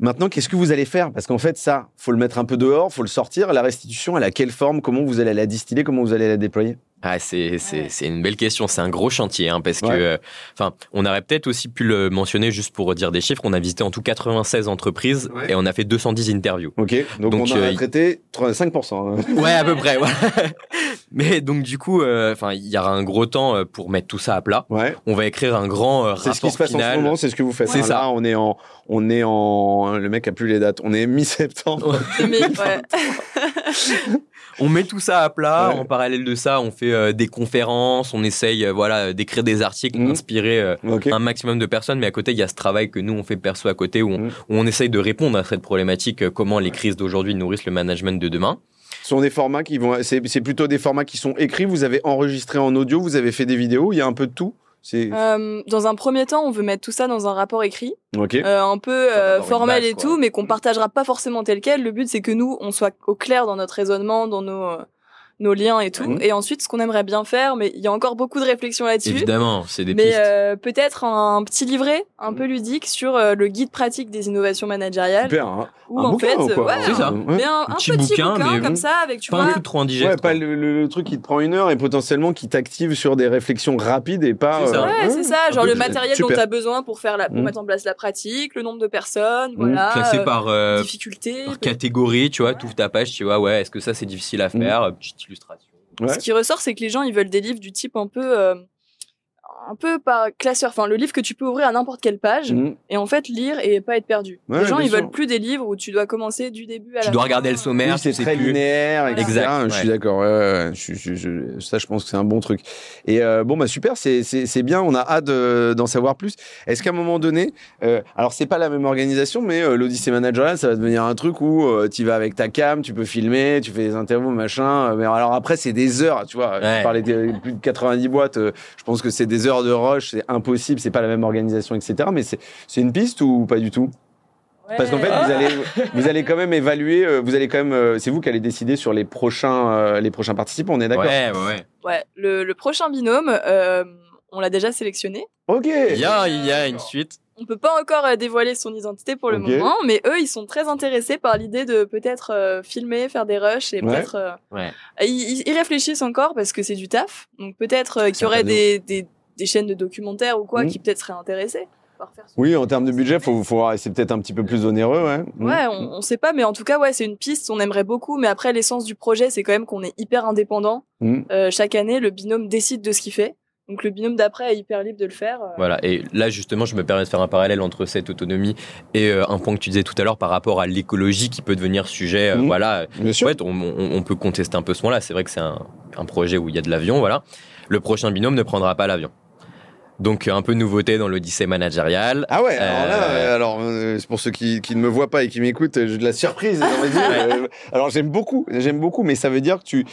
Maintenant, qu'est-ce que vous allez faire? Parce qu'en fait, ça, faut le mettre un peu dehors, faut le sortir. La restitution, elle a quelle forme? Comment vous allez la distiller? Comment vous allez la déployer? Ah, c'est c'est Ouais. c'est une belle question. C'est un gros chantier, hein, parce que, euh, enfin, on aurait peut-être aussi pu le mentionner juste pour dire des chiffres. On a visité en tout 96 entreprises Ouais. et on a fait 210 interviews. Ok. Donc, Donc, on a euh, traité 5%. hein. Ouais, à peu près. voilà. Mais donc du coup, euh, enfin, il y aura un gros temps pour mettre tout ça à plat. Ouais. On va écrire un grand euh, C'est rapport ce qui se passe en final. ce moment, c'est ce que vous faites. C'est Hein, ça. Là, on est en, on est en, le mec a plus les dates. On est mi-septembre. Ouais. On met tout ça à plat. Ouais. En parallèle de ça, on fait euh, des conférences, on essaye, euh, voilà, d'écrire des articles, Mhm. inspirer euh, un maximum de personnes. Mais à côté, il y a ce travail que nous on fait perso à côté où on, Mhm. où on essaye de répondre à cette problématique. euh, comment les crises d'aujourd'hui nourrissent le management de demain. Ce sont des formats qui vont, c'est plutôt des formats qui sont écrits. Vous avez enregistré en audio, vous avez fait des vidéos. Il y a un peu de tout? C'est Euh, dans un premier temps, on veut mettre tout ça dans un rapport écrit, ok. euh, un peu euh, formel base, et quoi. tout, mais qu'on partagera pas forcément tel quel. Le but, c'est que nous, on soit au clair dans notre raisonnement, dans nos, nos liens et tout. Mhm. Et ensuite, ce qu'on aimerait bien faire, mais il y a encore beaucoup de réflexions là-dessus. Évidemment, c'est des Mais pistes. euh, peut-être un petit livret un peu ludique sur euh, le guide pratique des innovations managériales. Super. Hein. Où un en bouquin fait, ou quoi ouais, C'est ça. Ouais. mais un, un petit petit bouquin, bouquin, mais- comme ça, avec tu pas vois. un truc trop indigeste. Ouais, pas le, le- le truc qui te prend une heure et potentiellement qui t'active sur des réflexions rapides et pas. C'est ça. Ouais, c'est ça, genre le matériel super. dont tu as besoin pour faire la, pour Mhm. mettre en place la pratique, le nombre de personnes, Mhm. voilà, Classé euh, par, euh, difficulté. par catégorie, tu vois, Ouais. tout ta page, tu vois, ouais, est-ce que ça c'est difficile à faire Euh, Petite illustration. Ouais. Ce qui ressort, c'est que les gens, ils veulent des livres du type un peu, euh, un peu par classeur. Enfin, le livre que tu peux ouvrir à n'importe quelle page Mhm. et en fait lire et pas être perdu. Ouais, les gens, ils sûr. veulent plus des livres où tu dois commencer du début à la Tu dois fin. regarder le sommaire, Oui, c'est tu très plus. linéaire, etc. Exact, Je suis d'accord. ouais, ouais, je, je- je- ça, je pense que c'est un bon truc. Et euh, bon, bah super, c'est- bien. On a hâte euh, d'en savoir plus. Est-ce qu'à un moment donné, euh, alors c'est pas la même organisation, mais euh, l'Odyssée Managerial, ça va devenir un truc où tu vas avec ta cam, tu peux filmer, tu fais des interviews, machin. Mais alors après, c'est des heures. Tu vois, Ouais. je parlais de plus de 90 boîtes. euh, je pense que c'est des heures de rush. C'est impossible. C'est pas la même organisation, etc. Mais c'est c'est une piste ou pas du tout? Parce qu'en fait, vous allez, vous allez quand même évaluer, euh, vous allez quand même, euh, c'est vous qui allez décider sur les prochains, euh, les prochains participants, on est d'accord? Ouais, ouais, ouais. Ouais, le, le prochain binôme, euh, on l'a déjà sélectionné. Ok. Il y a, il y a une suite. On peut pas encore dévoiler son identité pour le moment, mais eux, ils sont très intéressés par l'idée de peut-être euh, filmer, faire des rushs et Ouais. peut-être. euh, Ouais. ils, réfléchissent encore parce que c'est du taf. Donc peut-être euh, qu'il y aurait des, des chaînes de documentaires ou quoi qui peut-être seraient intéressées par faire ce- Oui, en termes de budget, faut, faut voir, c'est peut-être un petit peu plus onéreux, ouais. Ouais, on, on sait pas, mais en tout cas, ouais, c'est une piste. On aimerait beaucoup, mais après, l'essence du projet, c'est quand même qu'on est hyper indépendant. Mm. Euh, chaque année, le binôme décide de ce qu'il fait. Donc le binôme d'après est hyper libre de le faire. euh. Voilà. Et là, justement, je me permets de faire un parallèle entre cette autonomie et euh, un point que tu disais tout à l'heure par rapport à l'écologie qui peut devenir sujet. euh, Mhm. Voilà. Bien sûr. En fait, on, on- on peut contester un peu ce point-là. C'est vrai que c'est un, un projet où il y a de l'avion, voilà. Le prochain binôme ne prendra pas l'avion. Donc, un peu de nouveauté dans l'Odyssée managériale. Ah ouais, alors là, Euh, alors euh, c'est pour ceux qui, qui ne me voient pas et qui m'écoutent, j'ai de la surprise yeux. Euh, Alors j'aime beaucoup, j'aime beaucoup, mais ça veut dire que tu.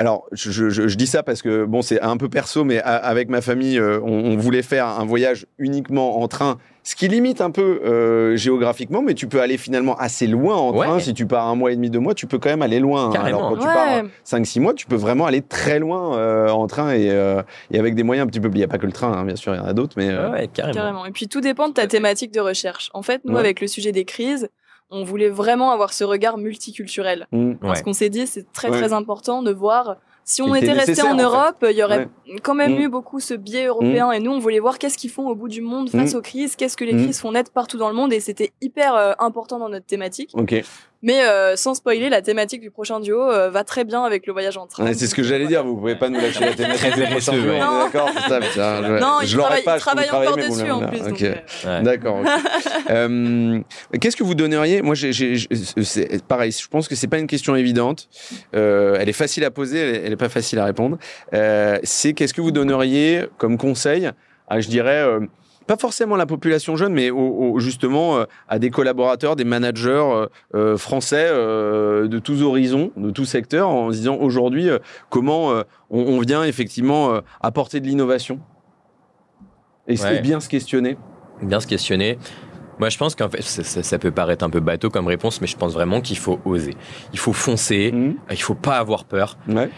Alors je, je- je- je dis ça parce que bon, c'est un peu perso, mais a- avec ma famille, euh, on, on voulait faire un voyage uniquement en train, ce qui limite un peu euh, géographiquement, mais tu peux aller finalement assez loin en Ouais. train. Si tu pars un mois et demi, deux mois, tu peux quand même aller loin. hein. Alors quand tu pars 5-6 mois, tu peux vraiment aller très loin euh, en train et, euh, et avec des moyens un petit peu. Il n'y a pas que le train, hein, bien sûr, il y en a d'autres, mais. euh, Ouais, ouais, carrément. Carrément. Et puis tout dépend de ta thématique de recherche. En fait, nous, Ouais. avec le sujet des crises, on voulait vraiment avoir ce regard multiculturel. mm. Parce qu'on s'est dit, c'est très Ouais. très important de voir. Si on était resté en fait. Europe, il y aurait quand même Mm. eu beaucoup ce biais européen. Et nous, on voulait voir qu'est-ce qu'ils font au bout du monde face Mm. aux crises, qu'est-ce que les Mm. crises font naître partout dans le monde. Et c'était hyper euh, important dans notre thématique. Ok. Mais euh, sans spoiler, la thématique du prochain duo euh, va très bien avec le voyage en train. Ouais, c'est ce que j'allais dire, vous pouvez pas nous lâcher la thématique. D'accord, c'est ça, putain, je, Non, je il l'aurais travaille, pas, il travaille travailler, encore dessus en plus. Ok. donc, Ouais. D'accord. Euh, Qu'est-ce que vous donneriez? Moi, j'ai- j'ai- j'ai- c'est pareil. Je pense que c'est pas une question évidente. Euh, elle est facile à poser, elle est, elle est pas facile à répondre. Euh, c'est qu'est-ce que vous donneriez comme conseil à, je dirais, euh, pas forcément la population jeune, mais au- au- justement euh, à des collaborateurs, des managers euh, euh, français euh, de tous horizons, de tous secteurs, en se disant aujourd'hui comment on, on vient effectivement apporter de l'innovation et c'est Ouais. bien se questionner. bien se questionner. Moi, je pense qu'en fait, ça, ça- ça peut paraître un peu bateau comme réponse, mais je pense vraiment qu'il faut oser. Il faut foncer. Mhm. Il faut pas avoir peur. Ouais.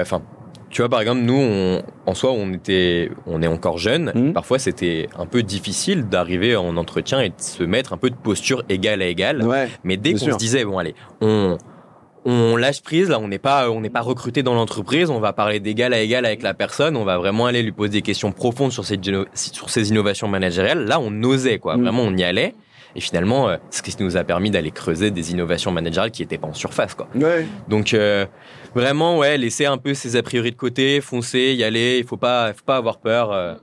Enfin, tu vois, par exemple, nous, on- en soi, on était, on est encore jeunes. Mhm. Parfois, c'était un peu difficile d'arriver en entretien et de se mettre un peu de posture égale à égale. Ouais. Mais dès qu'on se disait, bon, allez, on, on lâche prise, là, on n'est pas, on n'est pas recruté dans l'entreprise, on va parler d'égal à égal avec la personne, on va vraiment aller lui poser des questions profondes sur ces, géno- sur innovations managériales. Là, on osait, quoi. Mm. Vraiment, on y allait. Et finalement, euh, ce qui nous a permis d'aller creuser des innovations managériales qui n'étaient pas en surface, quoi. Ouais. Donc, euh, vraiment, ouais, laisser un peu ses a priori de côté, foncer, y aller, il faut pas, faut pas avoir peur. euh.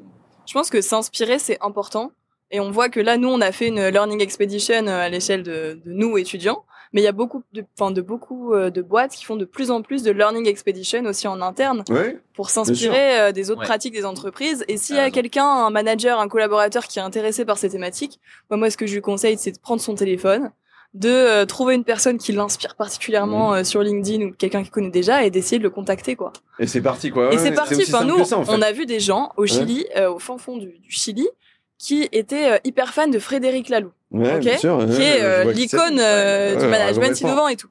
Je pense que s'inspirer, c'est important. Et on voit que là, nous, on a fait une learning expedition à l'échelle de, de nous, étudiants. Mais il y a beaucoup de, enfin, de beaucoup euh, de boîtes qui font de plus en plus de learning expedition aussi en interne Ouais. pour s'inspirer euh, des autres Ouais. pratiques des entreprises. Et s'il y a quelqu'un, un manager, un collaborateur qui est intéressé par ces thématiques, bah, moi, ce que je lui conseille, c'est de prendre son téléphone, de euh, trouver une personne qui l'inspire Mmh. particulièrement euh, sur LinkedIn ou quelqu'un qu'il connaît déjà et d'essayer de le contacter, quoi. Et c'est parti quoi. Et Ouais, c'est parti. Enfin, nous, que ça, en fait. on a vu des gens au Chili, euh, au fin fond du, du Chili, qui étaient euh, hyper fans de Frédéric Laloux, Ouais, ok bien sûr, qui est euh, l'icône euh, du ouais, management innovant et tout.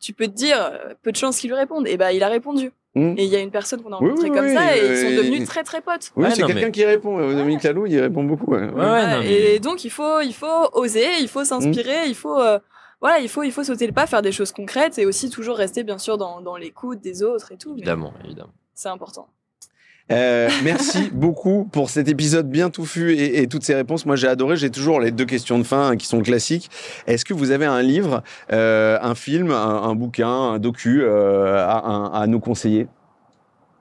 Tu peux te dire, peu de chances qu'il lui réponde. Et ben, il a répondu. Mm. Et il y a une personne qu'on a rencontrée oui, comme oui, ça et ils sont devenus très très potes. Oui, Ouais, c'est quelqu'un mais- qui répond. Dominique Lalou, il répond beaucoup. ouais. Ouais, ouais, non, mais- Et donc il faut, il faut oser, il faut s'inspirer, il faut, euh, voilà, il faut, il faut sauter le pas, faire des choses concrètes et aussi toujours rester bien sûr dans, dans l'écoute des autres et tout. Évidemment, évidemment. C'est important. Euh, merci beaucoup pour cet épisode bien touffu et, et toutes ces réponses. Moi, j'ai adoré. J'ai toujours les deux questions de fin hein, qui sont classiques. Est-ce que vous avez un livre, euh, un film, un, un bouquin, un docu euh, à, à- à nous conseiller?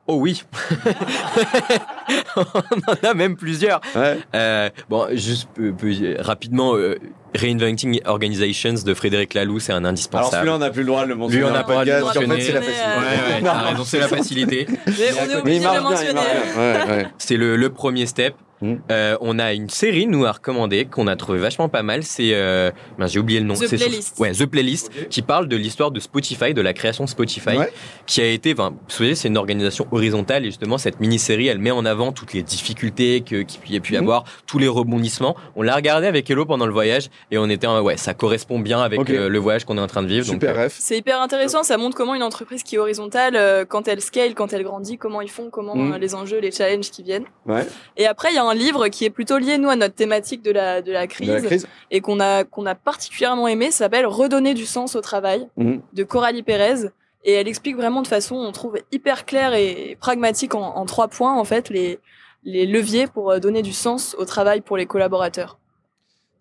Oh oui On en a même plusieurs. Ouais. Euh, bon, juste peu- peu- rapidement, euh, Reinventing Organizations de Frédéric Laloux, c'est un Alors indispensable. celui-là, on n'a plus le droit de le mentionner. Lui, on n'a le pas le droit de En fait, c'est la mentionner, facilité. Ouais, ouais, c'est la facilité. Mais on est obligé de le mentionner. C'est le, le premier step. Mm. Euh, on a une série, nous, à recommander, qu'on a trouvé vachement pas mal. C'est, euh, mince, j'ai oublié le nom. The C'est sur- Playlist. ouais, The Playlist, qui parle de l'histoire de Spotify, de la création de Spotify, Ouais. qui a été, enfin, vous savez, c'est une organisation horizontale et justement, cette mini-série, elle met en avant toutes les difficultés que, qu'il y a pu y Mhm. avoir, tous les rebondissements. On l'a regardé avec Hello pendant le voyage et on était, en- ouais, ça correspond bien avec euh, le voyage qu'on est en train de vivre. Super donc, euh, ref. C'est hyper intéressant, ça montre comment une entreprise qui est horizontale, euh, quand elle scale, quand elle grandit, comment ils font, comment Mm. euh, les enjeux, les challenges qui viennent. Ouais. Et après, il y a un livre qui est plutôt lié, nous, à notre thématique de la, de la crise, De la crise. et qu'on a, qu'on a particulièrement aimé, s'appelle Redonner du sens au travail, Mhm. de Coralie Pérez. Et elle explique vraiment de façon, on trouve, hyper claire et pragmatique en, en trois points, en fait, les, les leviers pour euh, donner du sens au travail pour les collaborateurs.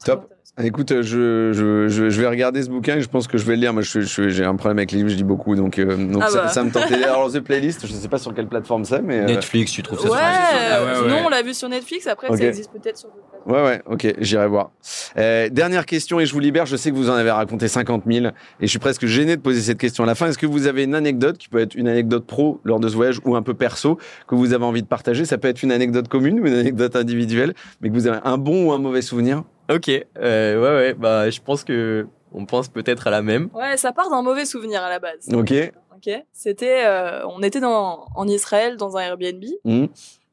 Top. Écoute, euh, je, je, je, je vais regarder ce bouquin et je pense que je vais le lire. Moi, je, je- j'ai un problème avec les livres, je dis beaucoup, donc, euh, donc Ah ça, bah. ça me tentait. Alors, The Playlist, je sais pas sur quelle plateforme c'est, mais. euh, Netflix, tu trouves ça Ouais, sur Ah ouais, ouais, non, on l'a vu sur Netflix, après, ça existe peut-être sur d'autres plateformes. Ouais, ouais, ok, j'irai voir. Euh, dernière question et je vous libère. Je sais que vous en avez raconté 50 000 et je suis presque gêné de poser cette question à la fin. Est-ce que vous avez une anecdote qui peut être une anecdote pro lors de ce voyage ou un peu perso que vous avez envie de partager? Ça peut être une anecdote commune ou une anecdote individuelle, mais que vous avez un bon ou un mauvais souvenir? Ok, euh, ouais, ouais, bah, je pense que on pense peut-être à la même. Ouais, ça part d'un mauvais souvenir à la base. Ok. Ok. C'était, euh, on était dans, en Israël dans un Airbnb Mhm.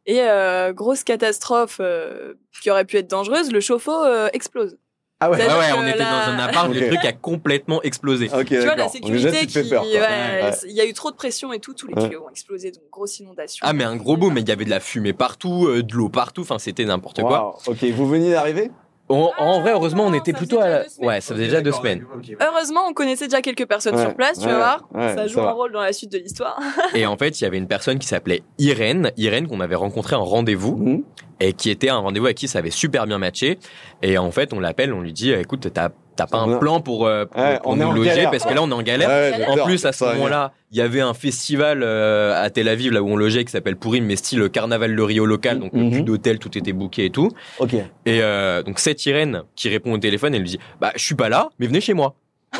et euh, grosse catastrophe euh, qui aurait pu être dangereuse, le chauffe-eau euh, explose. Ah ouais. C'est- Ouais, on était la- dans un appart, Ok. le truc a complètement explosé. Ok, Tu vois la d'accord. sécurité qui, ouais, Ouais. il y a eu trop de pression et tout, tous les Ouais. tuyaux ont explosé, donc grosse inondation. Ah, mais un gros boom, mais il y avait de la fumée partout, euh, de l'eau partout, enfin, c'était n'importe quoi. Ok, vous veniez d'arriver? En, en vrai, heureusement, on était plutôt à la... Ouais, ça faisait déjà deux semaines. Heureusement, on connaissait déjà quelques personnes Ouais, sur place, tu ouais, vas voir. ouais, ça joue ça un rôle dans la suite de l'histoire. Et en fait, il y avait une personne qui s'appelait Irène, Irène qu'on avait rencontré en rendez-vous, Mhm. et qui était un rendez-vous avec qui ça avait super bien matché. Et en fait, on l'appelle, on lui dit, écoute, t'as t'as pas On un plan pour, euh, pour, Ouais, pour on est nous en loger, galère, parce que là, on est en galère. Ouais, En plus, à ce moment-là, il y avait un festival euh, à Tel Aviv, là où on logeait, qui s'appelle Purim, mais style carnaval de Rio local, donc euh, Mhm. plus d'hôtel, tout était booké et tout. Ok. Et euh, donc cette Irène qui répond au téléphone, elle lui dit, bah je suis pas là, mais venez chez moi.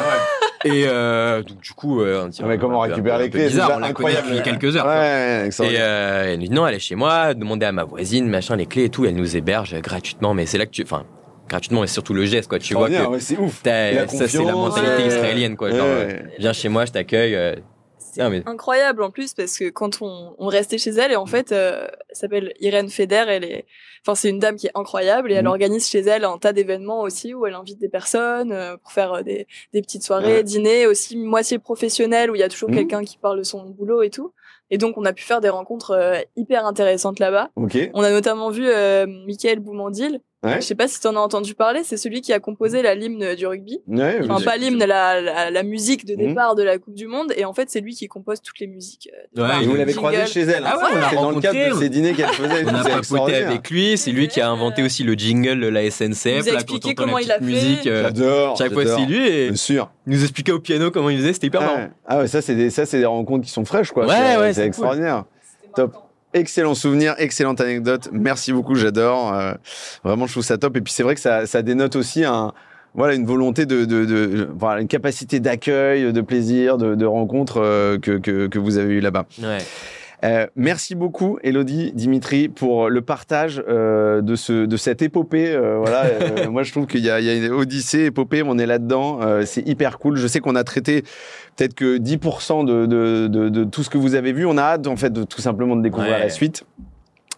Et euh, donc, du coup, euh, on dit, Ah, mais comment un peu- récupérer un les clés bizarre, on la depuis quelques heures. quoi. Ouais, Et euh, elle nous dit non, elle est chez moi, demandez à ma voisine, machin, les clés et tout, elle nous héberge gratuitement, mais c'est là que tu, enfin, gratuitement, mais surtout le geste, quoi. Tu vois Extraordinaire, que ouais, c'est ouf. La ça, c'est la mentalité ouais. israélienne, quoi. Genre, Ouais. euh, viens chez moi, je t'accueille. C'est Non, mais- incroyable en plus parce que quand on, on restait chez elle et en fait, euh, elle s'appelle Irène Feder, elle est, enfin c'est une dame qui est incroyable et elle Mhm. organise chez elle un tas d'événements aussi où elle invite des personnes euh, pour faire euh, des, des petites soirées, Ouais. dîners aussi moitié professionnelles où il y a toujours Mhm. quelqu'un qui parle de son boulot et tout. Et donc on a pu faire des rencontres euh, hyper intéressantes là-bas. Ok. On a notamment vu euh, Michael Boumandil. Ouais. Je sais pas si tu en as entendu parler, c'est celui qui a composé la l'hymne du rugby. Ouais, Enfin, pas l'hymne, la, la, la musique de Mhm. départ de la Coupe du Monde. Et en fait, c'est lui qui compose toutes les musiques. euh, Ouais, Et vous l'avez croisé chez elle. Ah ouais, hein, l'a c'est dans le cadre de ces dîners qu'elle faisait. On a papoté avec lui, c'est lui qui a inventé aussi le jingle de la SNCF. Vous expliqué comment la il a fait. musique. euh, J'adore. chaque fois, c'est lui et Bien sûr. il nous expliquait au piano comment il faisait, c'était hyper Ah marrant. ouais. Ah ouais, ça c'est des ça c'est des rencontres qui sont fraîches quoi. Ouais, C'est- ouais, c'est extraordinaire. Top. Excellent souvenir, excellente anecdote. Merci beaucoup, j'adore. Euh, vraiment, je trouve ça top. Et puis c'est vrai que ça, ça dénote aussi un, voilà, une volonté de, de, de- voilà, une capacité d'accueil, de plaisir, de, de rencontre euh, que, que, que vous avez eu là-bas. Ouais. Euh, merci beaucoup, Elodie, Dimitri, pour le partage euh, de, ce, de cette épopée. Euh, voilà, euh, moi, je trouve qu'il y y a une Odyssée, épopée, on est là-dedans. Euh, c'est hyper cool. Je sais qu'on a traité peut-être que 10% de, de, de, de tout ce que vous avez vu. On a hâte, en fait, de tout simplement de découvrir Ouais. la suite.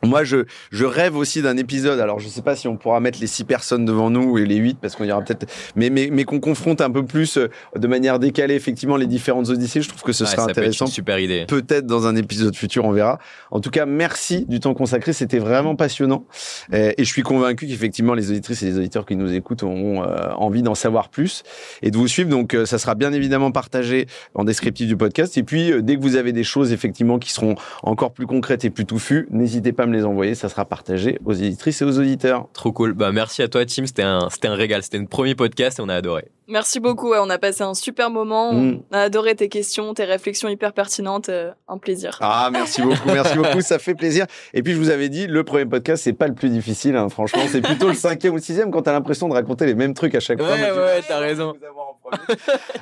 Moi, je, je rêve aussi d'un épisode. Alors, je sais pas si on pourra mettre les six personnes devant nous et les huit, parce qu'on y aura peut-être, mais, mais, mais qu'on confronte un peu plus euh, de manière décalée, effectivement, les différentes odyssées. Je trouve que ce Ouais, sera ça peut intéressant une super idée. peut-être dans un épisode futur, on verra. En tout cas, merci du temps consacré, c'était vraiment passionnant. Euh, Et je suis convaincu qu'effectivement, les auditrices et les auditeurs qui nous écoutent auront euh, envie d'en savoir plus et de vous suivre. Donc, ça sera bien évidemment partagé en descriptif du podcast. Et puis, dès que vous avez des choses effectivement qui seront encore plus concrètes et plus touffues, n'hésitez pas à me les envoyer. Ça sera partagé aux auditrices et aux auditeurs. Trop cool. Bah, merci à toi, Tim. C'était un, c'était un régal. C'était un premier podcast et on a adoré. Merci beaucoup. ouais, on a passé un super moment. Mm. On a adoré tes questions, tes réflexions hyper pertinentes. euh, un plaisir. Ah, merci beaucoup, merci beaucoup, ça fait plaisir. Et puis, je vous avais dit, le premier podcast, c'est pas le plus difficile, hein, franchement, c'est plutôt le cinquième ou le sixième quand t'as l'impression de raconter les mêmes trucs à chaque fois. Ouais, ouais, t'as raison.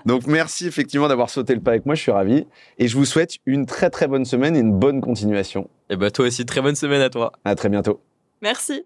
Donc, merci effectivement d'avoir sauté le pas avec moi, je suis ravi. Et je vous souhaite une très très bonne semaine et une bonne continuation. Et bah, toi aussi, très bonne semaine à toi. À très bientôt. Merci.